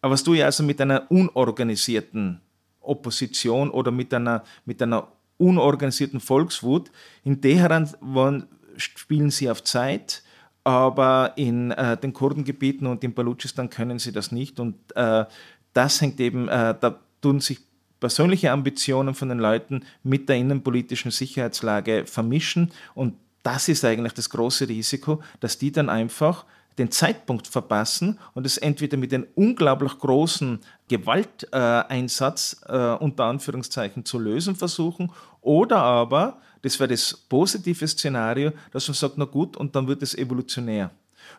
aber was du ja also mit einer unorganisierten Opposition oder mit einer, mit einer unorganisierten Volkswut, in Teheran waren, spielen sie auf Zeit, aber in äh, den Kurdengebieten und in Balutschistan können sie das nicht. Und äh, das hängt eben, äh, da tun sich persönliche Ambitionen von den Leuten mit der innenpolitischen Sicherheitslage vermischen. Und das ist eigentlich das große Risiko, dass die dann einfach den Zeitpunkt verpassen und es entweder mit einem unglaublich großen Gewalteinsatz äh, unter Anführungszeichen zu lösen versuchen oder aber, das wäre das positive Szenario, dass man sagt, na gut, und dann wird es evolutionär.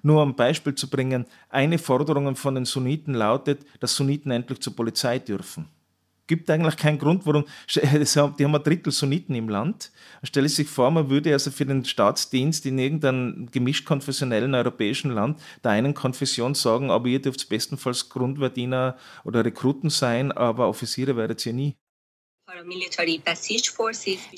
Nur um ein Beispiel zu bringen, eine Forderung von den Sunniten lautet, dass Sunniten endlich zur Polizei dürfen gibt eigentlich keinen Grund, warum. [laughs] Die haben ein Drittel Sunniten im Land. Stelle sich vor, man würde also für den Staatsdienst in irgendeinem gemischt konfessionellen europäischen Land der einen Konfession sagen, aber ihr dürft bestenfalls Grundverdiener oder Rekruten sein, aber Offiziere werdet ihr nie.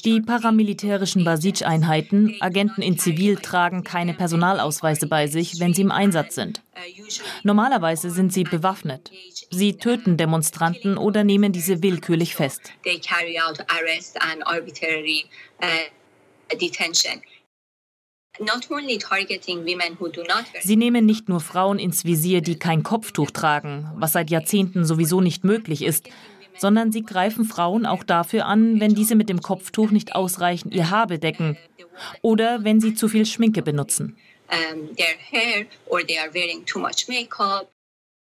Die paramilitärischen Basij-Einheiten, Agenten in Zivil, tragen keine Personalausweise bei sich, wenn sie im Einsatz sind. Normalerweise sind sie bewaffnet. Sie töten Demonstranten oder nehmen diese willkürlich fest. Sie nehmen nicht nur Frauen ins Visier, die kein Kopftuch tragen, was seit Jahrzehnten sowieso nicht möglich ist, sondern sie greifen Frauen auch dafür an, wenn diese mit dem Kopftuch nicht ausreichend ihr Haar bedecken oder wenn sie zu viel Schminke benutzen.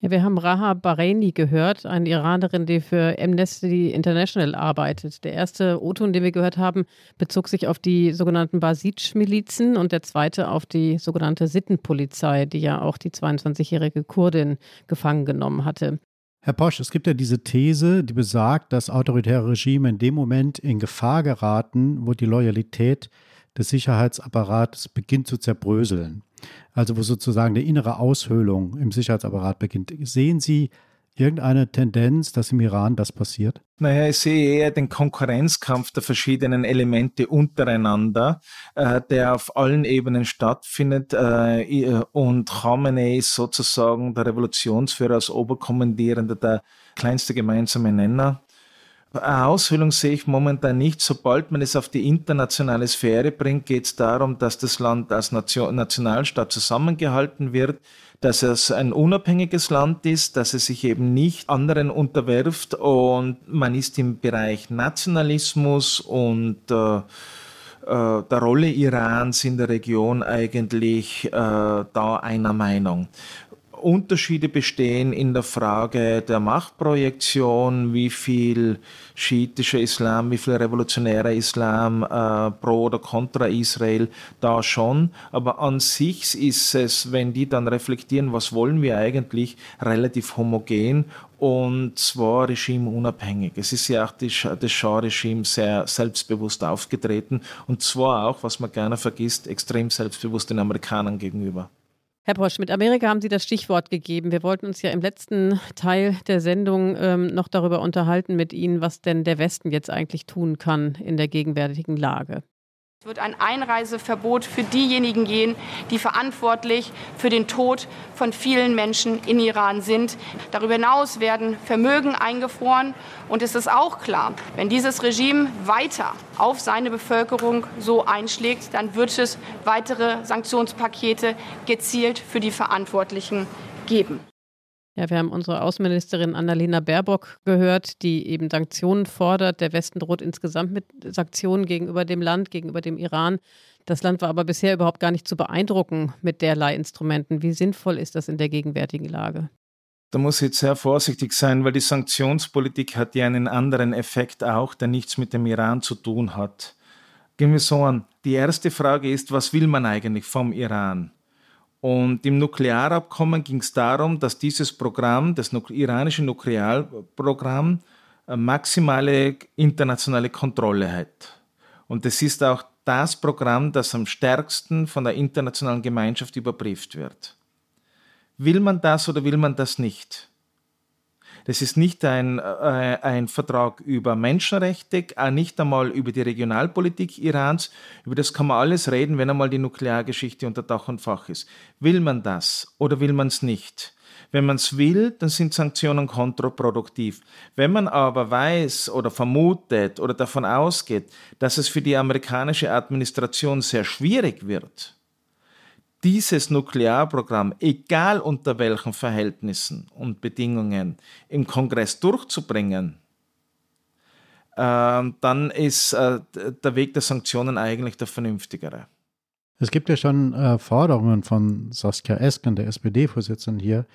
Ja, wir haben Raha Bahraini gehört, eine Iranerin, die für Amnesty International arbeitet. Der erste O-Ton, den wir gehört haben, bezog sich auf die sogenannten Basij-Milizen und der zweite auf die sogenannte Sittenpolizei, die ja auch die 22-jährige Kurdin gefangen genommen hatte. Herr Posch, es gibt ja diese These, die besagt, dass autoritäre Regime in dem Moment in Gefahr geraten, wo die Loyalität des Sicherheitsapparates beginnt zu zerbröseln. Also wo sozusagen eine innere Aushöhlung im Sicherheitsapparat beginnt. Sehen Sie irgendeine Tendenz, dass im Iran das passiert? Naja, ich sehe eher den Konkurrenzkampf der verschiedenen Elemente untereinander, äh, der auf allen Ebenen stattfindet. Äh, und Khamenei ist sozusagen der Revolutionsführer als Oberkommandierender, der kleinste gemeinsame Nenner. Eine Aushöhlung sehe ich momentan nicht. Sobald man es auf die internationale Sphäre bringt, geht es darum, dass das Land als Nation, Nationalstaat zusammengehalten wird dass es ein unabhängiges Land ist, dass es sich eben nicht anderen unterwirft und man ist im Bereich Nationalismus und äh, äh, der Rolle Irans in der Region eigentlich äh, da einer Meinung. Unterschiede bestehen in der Frage der Machtprojektion, wie viel schiitischer Islam, wie viel revolutionärer Islam äh, pro oder contra Israel, da schon. Aber an sich ist es, wenn die dann reflektieren, was wollen wir eigentlich, relativ homogen und zwar regimeunabhängig. Es ist ja auch die, das Schah-Regime sehr selbstbewusst aufgetreten und zwar auch, was man gerne vergisst, extrem selbstbewusst den Amerikanern gegenüber. Herr Posch, mit Amerika haben Sie das Stichwort gegeben. Wir wollten uns ja im letzten Teil der Sendung ähm, noch darüber unterhalten mit Ihnen, was denn der Westen jetzt eigentlich tun kann in der gegenwärtigen Lage. Es wird ein Einreiseverbot für diejenigen gehen, die verantwortlich für den Tod von vielen Menschen in Iran sind. Darüber hinaus werden Vermögen eingefroren. Und es ist auch klar, wenn dieses Regime weiter auf seine Bevölkerung so einschlägt, dann wird es weitere Sanktionspakete gezielt für die Verantwortlichen geben. Ja, wir haben unsere Außenministerin Annalena Baerbock gehört, die eben Sanktionen fordert. Der Westen droht insgesamt mit Sanktionen gegenüber dem Land, gegenüber dem Iran. Das Land war aber bisher überhaupt gar nicht zu beeindrucken mit derlei Instrumenten. Wie sinnvoll ist das in der gegenwärtigen Lage? Da muss ich jetzt sehr vorsichtig sein, weil die Sanktionspolitik hat ja einen anderen Effekt auch, der nichts mit dem Iran zu tun hat. Gehen wir so an. Die erste Frage ist, was will man eigentlich vom Iran? Und im Nuklearabkommen ging es darum, dass dieses Programm, das iranische Nuklearprogramm, äh, maximale internationale Kontrolle hat. Und es ist auch das Programm, das am stärksten von der internationalen Gemeinschaft überprüft wird. Will man das oder will man das nicht? Das ist nicht ein, äh, ein Vertrag über Menschenrechte, auch nicht einmal über die Regionalpolitik Irans. Über das kann man alles reden, wenn einmal die Nukleargeschichte unter Dach und Fach ist. Will man das oder will man es nicht? Wenn man es will, dann sind Sanktionen kontraproduktiv. Wenn man aber weiß oder vermutet oder davon ausgeht, dass es für die amerikanische Administration sehr schwierig wird, dieses Nuklearprogramm, egal unter welchen Verhältnissen und Bedingungen, im Kongress durchzubringen, äh, dann ist äh, der Weg der Sanktionen eigentlich der vernünftigere. Es gibt ja schon äh, Forderungen von Saskia Esken, der SPD-Vorsitzenden hier,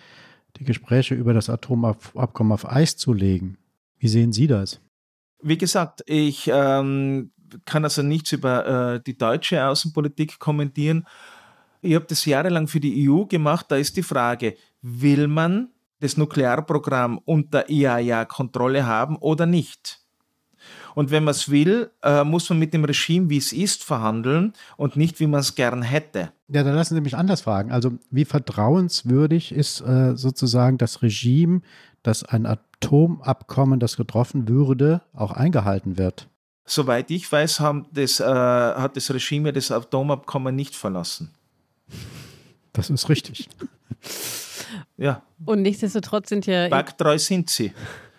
die Gespräche über das Atomabkommen auf Eis zu legen. Wie sehen Sie das? Wie gesagt, ich ähm, kann also nichts über äh, die deutsche Außenpolitik kommentieren. Ich habe das jahrelang für die EU gemacht. Da ist die Frage, will man das Nuklearprogramm unter IAEA-Kontrolle haben oder nicht? Und wenn man es will, äh, muss man mit dem Regime, wie es ist, verhandeln und nicht, wie man es gern hätte. Ja, dann lassen Sie mich anders fragen. Also, wie vertrauenswürdig ist äh, sozusagen das Regime, dass ein Atomabkommen, das getroffen würde, auch eingehalten wird? Soweit ich weiß, das, äh, hat das Regime das Atomabkommen nicht verlassen. Das ist richtig. [laughs] ja. Und nichtsdestotrotz sind ja. Backtreu sind sie.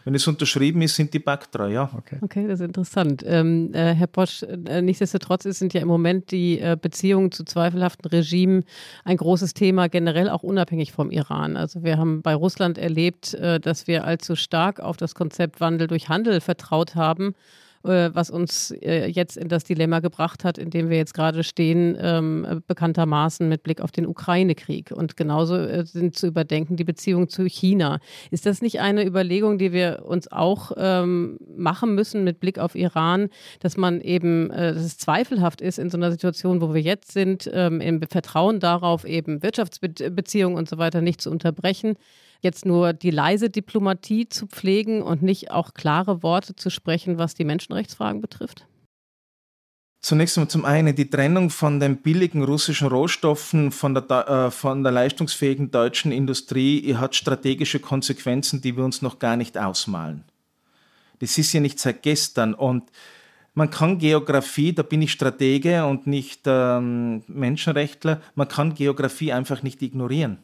Wenn es unterschrieben ist, sind die backtreu, ja. Okay, okay das ist interessant. Ähm, äh, Herr Posch, äh, nichtsdestotrotz sind ja im Moment die äh, Beziehungen zu zweifelhaften Regimen ein großes Thema, generell auch unabhängig vom Iran. Also wir haben bei Russland erlebt, äh, dass wir allzu stark auf das Konzept Wandel durch Handel vertraut haben äh, was uns äh, jetzt in das Dilemma gebracht hat, in dem wir jetzt gerade stehen, ähm, bekanntermaßen mit Blick auf den Ukraine-Krieg. Und genauso äh, sind zu überdenken die Beziehungen zu China. Ist das nicht eine Überlegung, die wir uns auch ähm, machen müssen mit Blick auf Iran, dass man eben, dass es zweifelhaft ist in so einer Situation, wo wir jetzt sind, ähm, im Vertrauen darauf, eben Wirtschaftsbeziehungen und so weiter nicht zu unterbrechen? Jetzt nur die leise Diplomatie zu pflegen und nicht auch klare Worte zu sprechen, was die Menschenrechtsfragen betrifft? Zunächst einmal zum einen die Trennung von den billigen russischen Rohstoffen von der, äh, von der leistungsfähigen deutschen Industrie hat strategische Konsequenzen, die wir uns noch gar nicht ausmalen. Das ist ja nicht seit gestern und man kann Geografie, da bin ich Stratege und nicht ähm, Menschenrechtler, man kann Geografie einfach nicht ignorieren.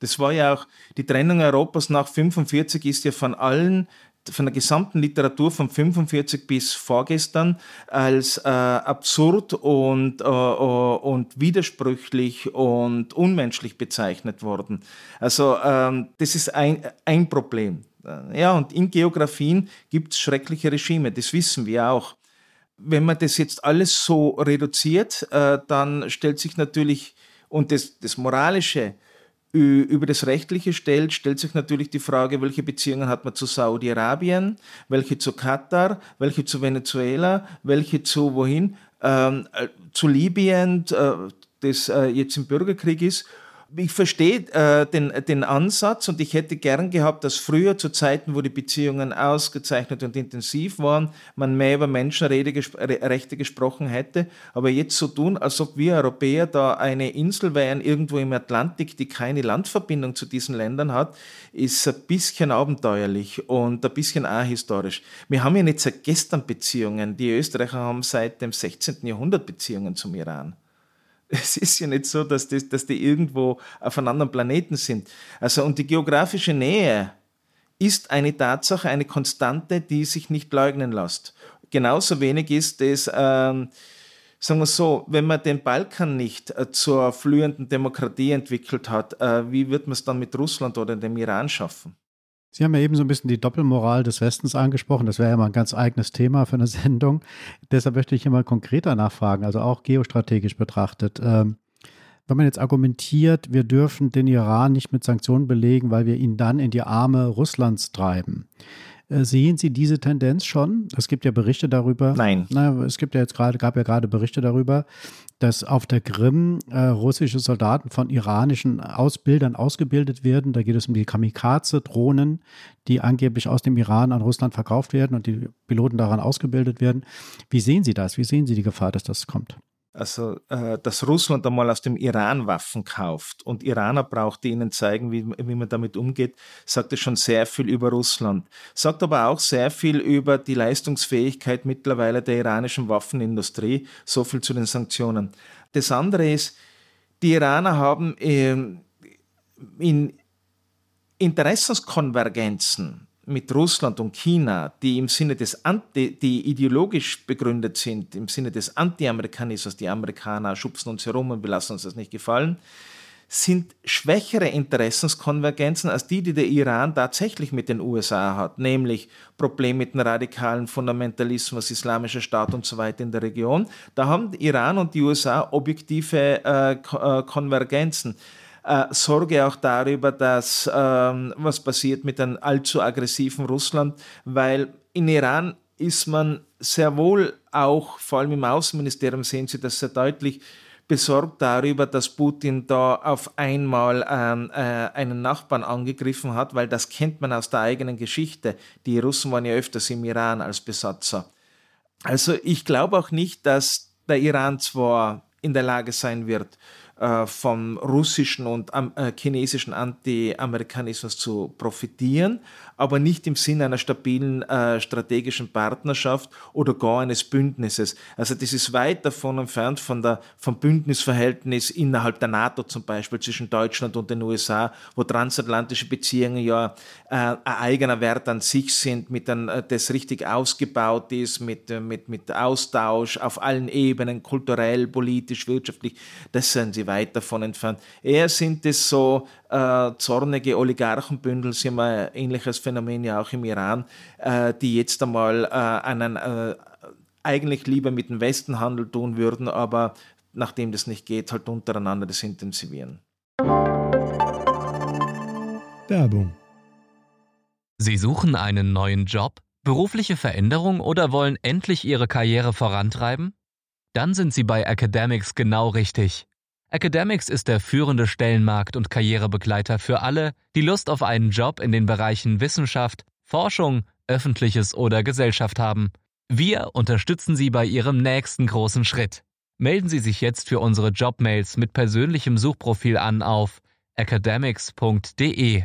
Das war ja auch, die Trennung Europas nach 1945 ist ja von allen von der gesamten Literatur von 45 bis vorgestern als äh, absurd und, äh, äh, und widersprüchlich und unmenschlich bezeichnet worden. Also ähm, das ist ein, ein Problem. Ja, und in Geografien gibt es schreckliche Regime, das wissen wir auch. Wenn man das jetzt alles so reduziert, äh, dann stellt sich natürlich, und das, das Moralische über das Rechtliche stellt, stellt sich natürlich die Frage, welche Beziehungen hat man zu Saudi-Arabien, welche zu Katar, welche zu Venezuela, welche zu wohin, ähm, äh, zu Libyen, äh, das äh, jetzt im Bürgerkrieg ist ich verstehe äh, den, den Ansatz und ich hätte gern gehabt, dass früher zu Zeiten, wo die Beziehungen ausgezeichnet und intensiv waren, man mehr über Menschenrechte gesprochen hätte. Aber jetzt so tun, als ob wir Europäer da eine Insel wären, irgendwo im Atlantik, die keine Landverbindung zu diesen Ländern hat, ist ein bisschen abenteuerlich und ein bisschen ahistorisch. Wir haben ja nicht seit gestern Beziehungen. Die Österreicher haben seit dem 16. Jahrhundert Beziehungen zum Iran. Es ist ja nicht so, dass, das, dass die irgendwo auf einem anderen Planeten sind. Also, und die geografische Nähe ist eine Tatsache, eine Konstante, die sich nicht leugnen lässt. Genauso wenig ist es, ähm, sagen wir so, wenn man den Balkan nicht äh, zur flühenden Demokratie entwickelt hat, äh, wie wird man es dann mit Russland oder dem Iran schaffen? Sie haben ja eben so ein bisschen die Doppelmoral des Westens angesprochen. Das wäre ja mal ein ganz eigenes Thema für eine [laughs] Sendung. Deshalb möchte ich hier mal konkreter nachfragen, also auch geostrategisch betrachtet. Ähm, wenn man jetzt argumentiert, wir dürfen den Iran nicht mit Sanktionen belegen, weil wir ihn dann in die Arme Russlands treiben. Äh, sehen Sie diese Tendenz schon? Es gibt ja Berichte darüber. Nein. Na, es gibt ja jetzt gerade, gab ja gerade Berichte darüber, dass auf der Krim äh, russische Soldaten von iranischen Ausbildern ausgebildet werden. Da geht es um die Kamikaze-Drohnen, die angeblich aus dem Iran an Russland verkauft werden und die Piloten daran ausgebildet werden. Wie sehen Sie das? Wie sehen Sie die Gefahr, dass das kommt? Also, äh, dass Russland einmal aus dem Iran Waffen kauft und Iraner braucht, die ihnen zeigen, wie, wie man damit umgeht, sagt es schon sehr viel über Russland. Sagt aber auch sehr viel über die Leistungsfähigkeit mittlerweile der iranischen Waffenindustrie. So viel zu den Sanktionen. Das andere ist, die Iraner haben ähm, in Interessenskonvergenzen mit Russland und China, die im Sinne des Anti, die ideologisch begründet sind, im Sinne des Anti-Amerikanismus, die Amerikaner schubsen uns herum und belassen uns das nicht gefallen, sind schwächere Interessenskonvergenzen als die, die der Iran tatsächlich mit den USA hat, nämlich Problem mit dem radikalen Fundamentalismus, islamischer Staat und so weiter in der Region. Da haben Iran und die USA objektive äh, äh Konvergenzen äh, Sorge auch darüber, dass ähm, was passiert mit einem allzu aggressiven Russland, weil in Iran ist man sehr wohl auch, vor allem im Außenministerium sehen Sie das sehr deutlich, besorgt darüber, dass Putin da auf einmal ähm, äh, einen Nachbarn angegriffen hat, weil das kennt man aus der eigenen Geschichte. Die Russen waren ja öfters im Iran als Besatzer. Also ich glaube auch nicht, dass der Iran zwar in der Lage sein wird, äh, vom russischen und äh, chinesischen Anti-Amerikanismus zu profitieren, aber nicht im Sinne einer stabilen äh, strategischen Partnerschaft oder gar eines Bündnisses. Also das ist weit davon entfernt von der, vom Bündnisverhältnis innerhalb der NATO zum Beispiel zwischen Deutschland und den USA, wo transatlantische Beziehungen ja äh, ein eigener Wert an sich sind, mit ein, äh, das richtig ausgebaut ist, mit, äh, mit, mit Austausch auf allen Ebenen, kulturell, politisch, wirtschaftlich. Das sind sie weit davon entfernt. Eher sind es so äh, zornige Oligarchenbündel, sind wir ein ähnliches Phänomen ja auch im Iran, äh, die jetzt einmal äh, einen äh, eigentlich lieber mit dem Westen Handel tun würden, aber nachdem das nicht geht, halt untereinander das intensivieren. Werbung. Sie suchen einen neuen Job, berufliche Veränderung oder wollen endlich Ihre Karriere vorantreiben? Dann sind Sie bei Academics genau richtig. Academics ist der führende Stellenmarkt und Karrierebegleiter für alle, die Lust auf einen Job in den Bereichen Wissenschaft, Forschung, Öffentliches oder Gesellschaft haben. Wir unterstützen Sie bei Ihrem nächsten großen Schritt. Melden Sie sich jetzt für unsere Jobmails mit persönlichem Suchprofil an auf academics.de.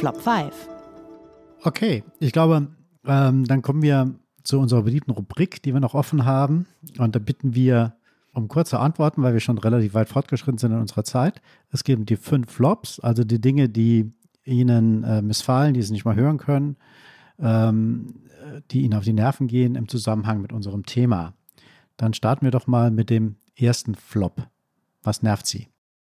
Flop 5. Okay, ich glaube, ähm, dann kommen wir zu unserer beliebten Rubrik, die wir noch offen haben. Und da bitten wir um kurze Antworten, weil wir schon relativ weit fortgeschritten sind in unserer Zeit. Es um die fünf Flops, also die Dinge, die Ihnen äh, missfallen, die Sie nicht mal hören können, ähm, die Ihnen auf die Nerven gehen im Zusammenhang mit unserem Thema. Dann starten wir doch mal mit dem ersten Flop. Was nervt Sie?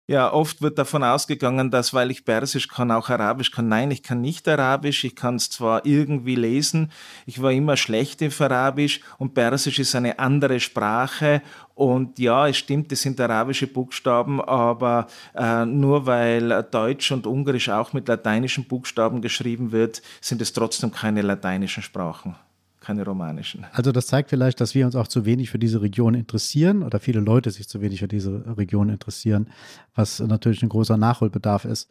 Ja, oft wird davon ausgegangen, dass weil ich Persisch kann, auch Arabisch kann. Nein, ich kann nicht Arabisch. Ich kann es zwar irgendwie lesen. Ich war immer schlecht in Arabisch und Persisch ist eine andere Sprache. Und ja, es stimmt, es sind arabische Buchstaben, aber äh, nur weil Deutsch und Ungarisch auch mit lateinischen Buchstaben geschrieben wird, sind es trotzdem keine lateinischen Sprachen keine romanischen. Also das zeigt vielleicht, dass wir uns auch zu wenig für diese Region interessieren oder viele Leute sich zu wenig für diese Region interessieren, was natürlich ein großer Nachholbedarf ist.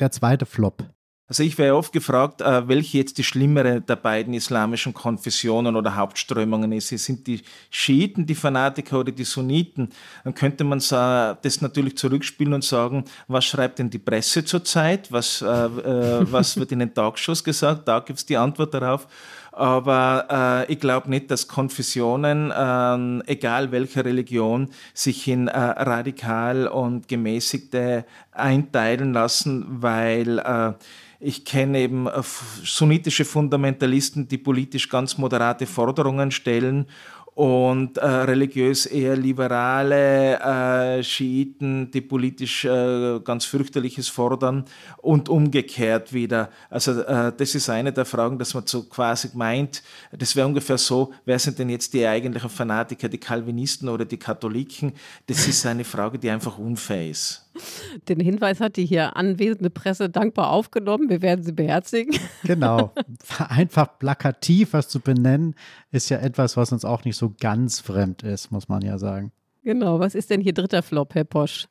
Der zweite Flop. Also ich wäre oft gefragt, äh, welche jetzt die schlimmere der beiden islamischen Konfessionen oder Hauptströmungen ist. Sind die Schiiten, die Fanatiker oder die Sunniten? Dann könnte man das natürlich zurückspielen und sagen, was schreibt denn die Presse zurzeit? Was, äh, äh, was wird in den Talkshows gesagt? Da gibt es die Antwort darauf. Aber äh, ich glaube nicht, dass Konfessionen, äh, egal welche Religion, sich in äh, radikal und gemäßigte einteilen lassen, weil äh, ich kenne eben äh, sunnitische Fundamentalisten, die politisch ganz moderate Forderungen stellen und äh, religiös eher liberale äh, Schiiten, die politisch äh, ganz fürchterliches fordern und umgekehrt wieder. Also äh, das ist eine der Fragen, dass man so quasi meint, das wäre ungefähr so, wer sind denn jetzt die eigentlichen Fanatiker, die Calvinisten oder die Katholiken? Das ist eine Frage, die einfach unfair ist. [laughs] Den Hinweis hat die hier anwesende Presse dankbar aufgenommen. Wir werden sie beherzigen. [laughs] Genau. Einfach plakativ was zu benennen, ist ja etwas, was uns auch nicht so ganz fremd ist, muss man ja sagen. Genau. Was ist denn hier dritter Flop, Herr Posch?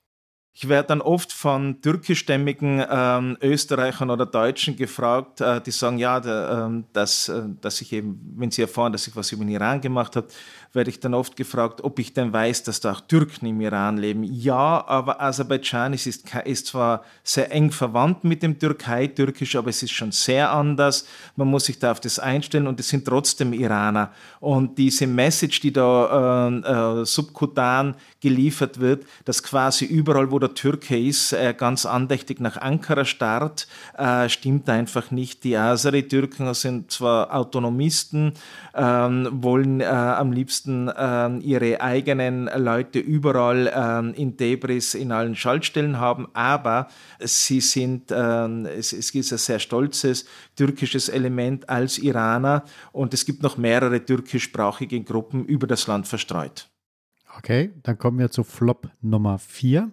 Ich werde dann oft von türkischstämmigen ähm, Österreichern oder Deutschen gefragt, äh, die sagen, ja, der, ähm, dass, äh, dass ich eben, wenn sie erfahren, dass ich was über den Iran gemacht habe, werde ich dann oft gefragt, ob ich denn weiß, dass da auch Türken im Iran leben. Ja, aber Aserbaidschan ist, ist, ist zwar sehr eng verwandt mit dem Türkei-Türkisch, aber es ist schon sehr anders. Man muss sich da auf das einstellen und es sind trotzdem Iraner. Und diese Message, die da äh, äh, subkutan geliefert wird, dass quasi überall, wo der Türke ist, äh, ganz andächtig nach Ankara starrt, äh, stimmt einfach nicht. Die Aseri-Türken sind zwar Autonomisten, ähm, wollen äh, am liebsten liebsten äh, ihre eigenen Leute überall äh, in Debris in allen Schaltstellen haben, aber sie sind, äh, es, es ist ein sehr stolzes türkisches Element als Iraner und es gibt noch mehrere türkischsprachige Gruppen über das Land verstreut. Okay, dann kommen wir zu Flop Nummer 4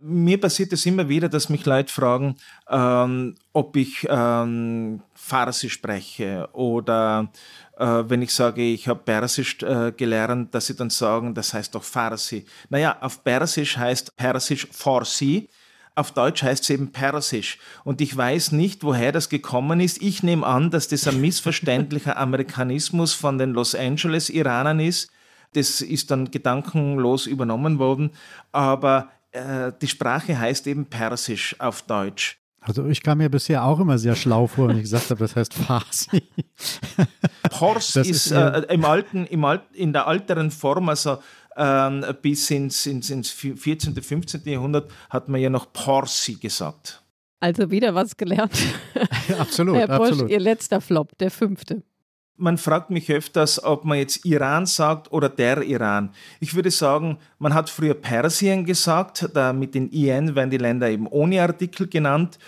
mir passiert es immer wieder, dass mich Leute fragen, ähm, ob ich ähm, Farsi spreche oder äh, wenn ich sage, ich habe Persisch äh, gelernt, dass sie dann sagen, das heißt doch Farsi. Naja, auf Persisch heißt Persisch Farsi. Auf Deutsch heißt es eben Persisch. Und ich weiß nicht, woher das gekommen ist. Ich nehme an, dass das ein missverständlicher [laughs] Amerikanismus von den Los Angeles-Iranern ist. Das ist dann gedankenlos übernommen worden. Aber äh, die Sprache heißt eben Persisch auf Deutsch. Also ich kam mir bisher auch immer sehr schlau vor, wenn ich gesagt habe, das heißt Farsi. [laughs] Pors ist, ist äh, im alten, im Alt, in der älteren Form, also ähm, bis ins, ins, ins 14., 15. Jahrhundert hat man ja noch Porsi gesagt. Also wieder was gelernt. [laughs] absolut, Herr Bosch, absolut. Ihr letzter Flop, der fünfte man fragt mich öfters, ob man jetzt Iran sagt oder der Iran. Ich würde sagen, man hat früher Persien gesagt, da mit den IN werden die Länder eben ohne Artikel genannt.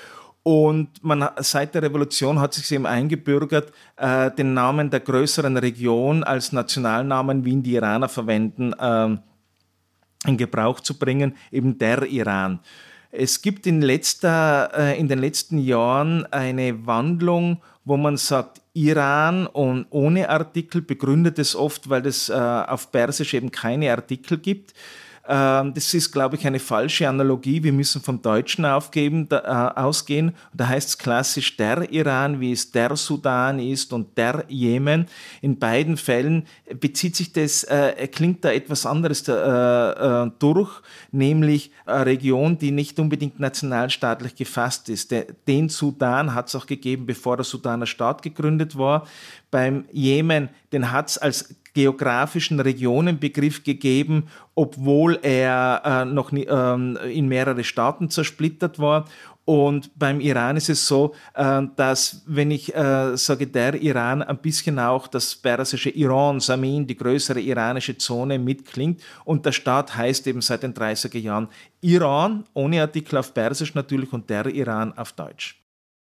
Und man, seit der Revolution hat sich eben eingebürgert, äh, den Namen der größeren Region als Nationalnamen, wie ihn die Iraner verwenden, äh, in Gebrauch zu bringen, eben der Iran. Es gibt in, letzter, äh, in den letzten Jahren eine Wandlung, wo man sagt, Iran und ohne Artikel begründet es oft, weil es äh, auf Persisch eben keine Artikel gibt. Ähm, das ist, glaube ich, eine falsche Analogie. Wir müssen vom Deutschen aufgeben, da, äh, ausgehen. Da heißt es klassisch der Iran, wie es der Sudan ist und der Jemen. In beiden Fällen bezieht sich das, äh, klingt da etwas anderes äh, äh, durch, nämlich eine Region, die nicht unbedingt nationalstaatlich gefasst ist. De, den Sudan hat es auch gegeben, bevor der Sudaner Staat gegründet war. Beim Jemen, den hat es als geografischen Regionenbegriff gegeben, obwohl er äh, noch nie, ähm, in mehrere Staaten zersplittert war. Und beim Iran ist es so, äh, dass, wenn ich äh, sage, der Iran ein bisschen auch das persische Iran, Samin, die größere iranische Zone mitklingt. Und der Staat heißt eben seit den 30er Jahren Iran, ohne Artikel auf Persisch natürlich und der Iran auf Deutsch.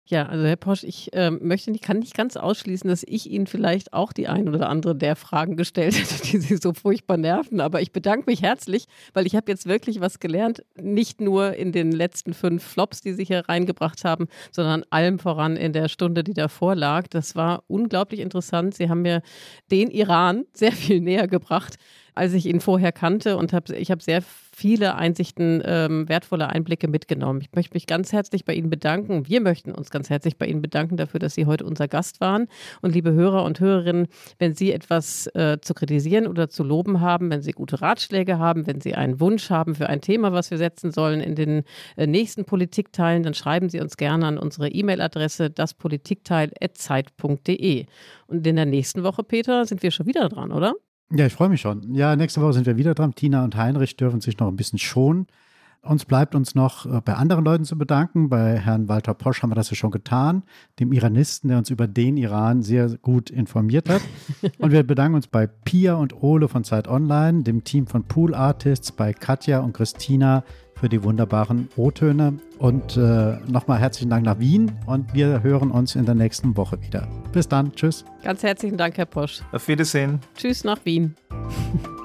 Ja, also Herr Posch, ich äh, möchte nicht, kann nicht ganz ausschließen, dass ich Ihnen vielleicht auch die ein oder andere der Fragen gestellt [laughs] hätte, die Sie so furchtbar nerven. Aber ich bedanke mich herzlich, weil ich habe jetzt wirklich was gelernt. Nicht nur in den letzten fünf Flops, die Sie hier reingebracht haben, sondern allem voran in der Stunde, die davor lag. Das war unglaublich interessant. Sie haben mir den Iran sehr viel näher gebracht als ich ihn vorher kannte und hab, ich habe sehr viele Einsichten, ähm, wertvolle Einblicke mitgenommen. Ich möchte mich ganz herzlich bei Ihnen bedanken. Wir möchten uns ganz herzlich bei Ihnen bedanken dafür, dass Sie heute unser Gast waren. Und liebe Hörer und Hörerinnen, wenn Sie etwas äh, zu kritisieren oder zu loben haben, wenn Sie gute Ratschläge haben, wenn Sie einen Wunsch haben für ein Thema, was wir setzen sollen in den äh, nächsten Politikteilen, dann schreiben Sie uns gerne an unsere E-Mail-Adresse daspolitikteil.zeit.de. Und in der nächsten Woche, Peter, sind wir schon wieder dran, oder? Ja, ich freue mich schon. Ja, nächste Woche sind wir wieder dran. Tina und Heinrich dürfen sich noch ein bisschen schonen. Uns bleibt uns noch äh, bei anderen Leuten zu bedanken. Bei Herrn Walter Posch haben wir das ja schon getan, dem Iranisten, der uns über den Iran sehr gut informiert hat. [laughs] und wir bedanken uns bei Pia und Ole von Zeit Online, dem Team von Pool Artists, bei Katja und Christina für die wunderbaren O-Töne. Und äh, nochmal herzlichen Dank nach Wien und wir hören uns in der nächsten Woche wieder. Bis dann. Tschüss. Ganz herzlichen Dank, Herr Posch. Auf Wiedersehen. Tschüss nach Wien. [laughs]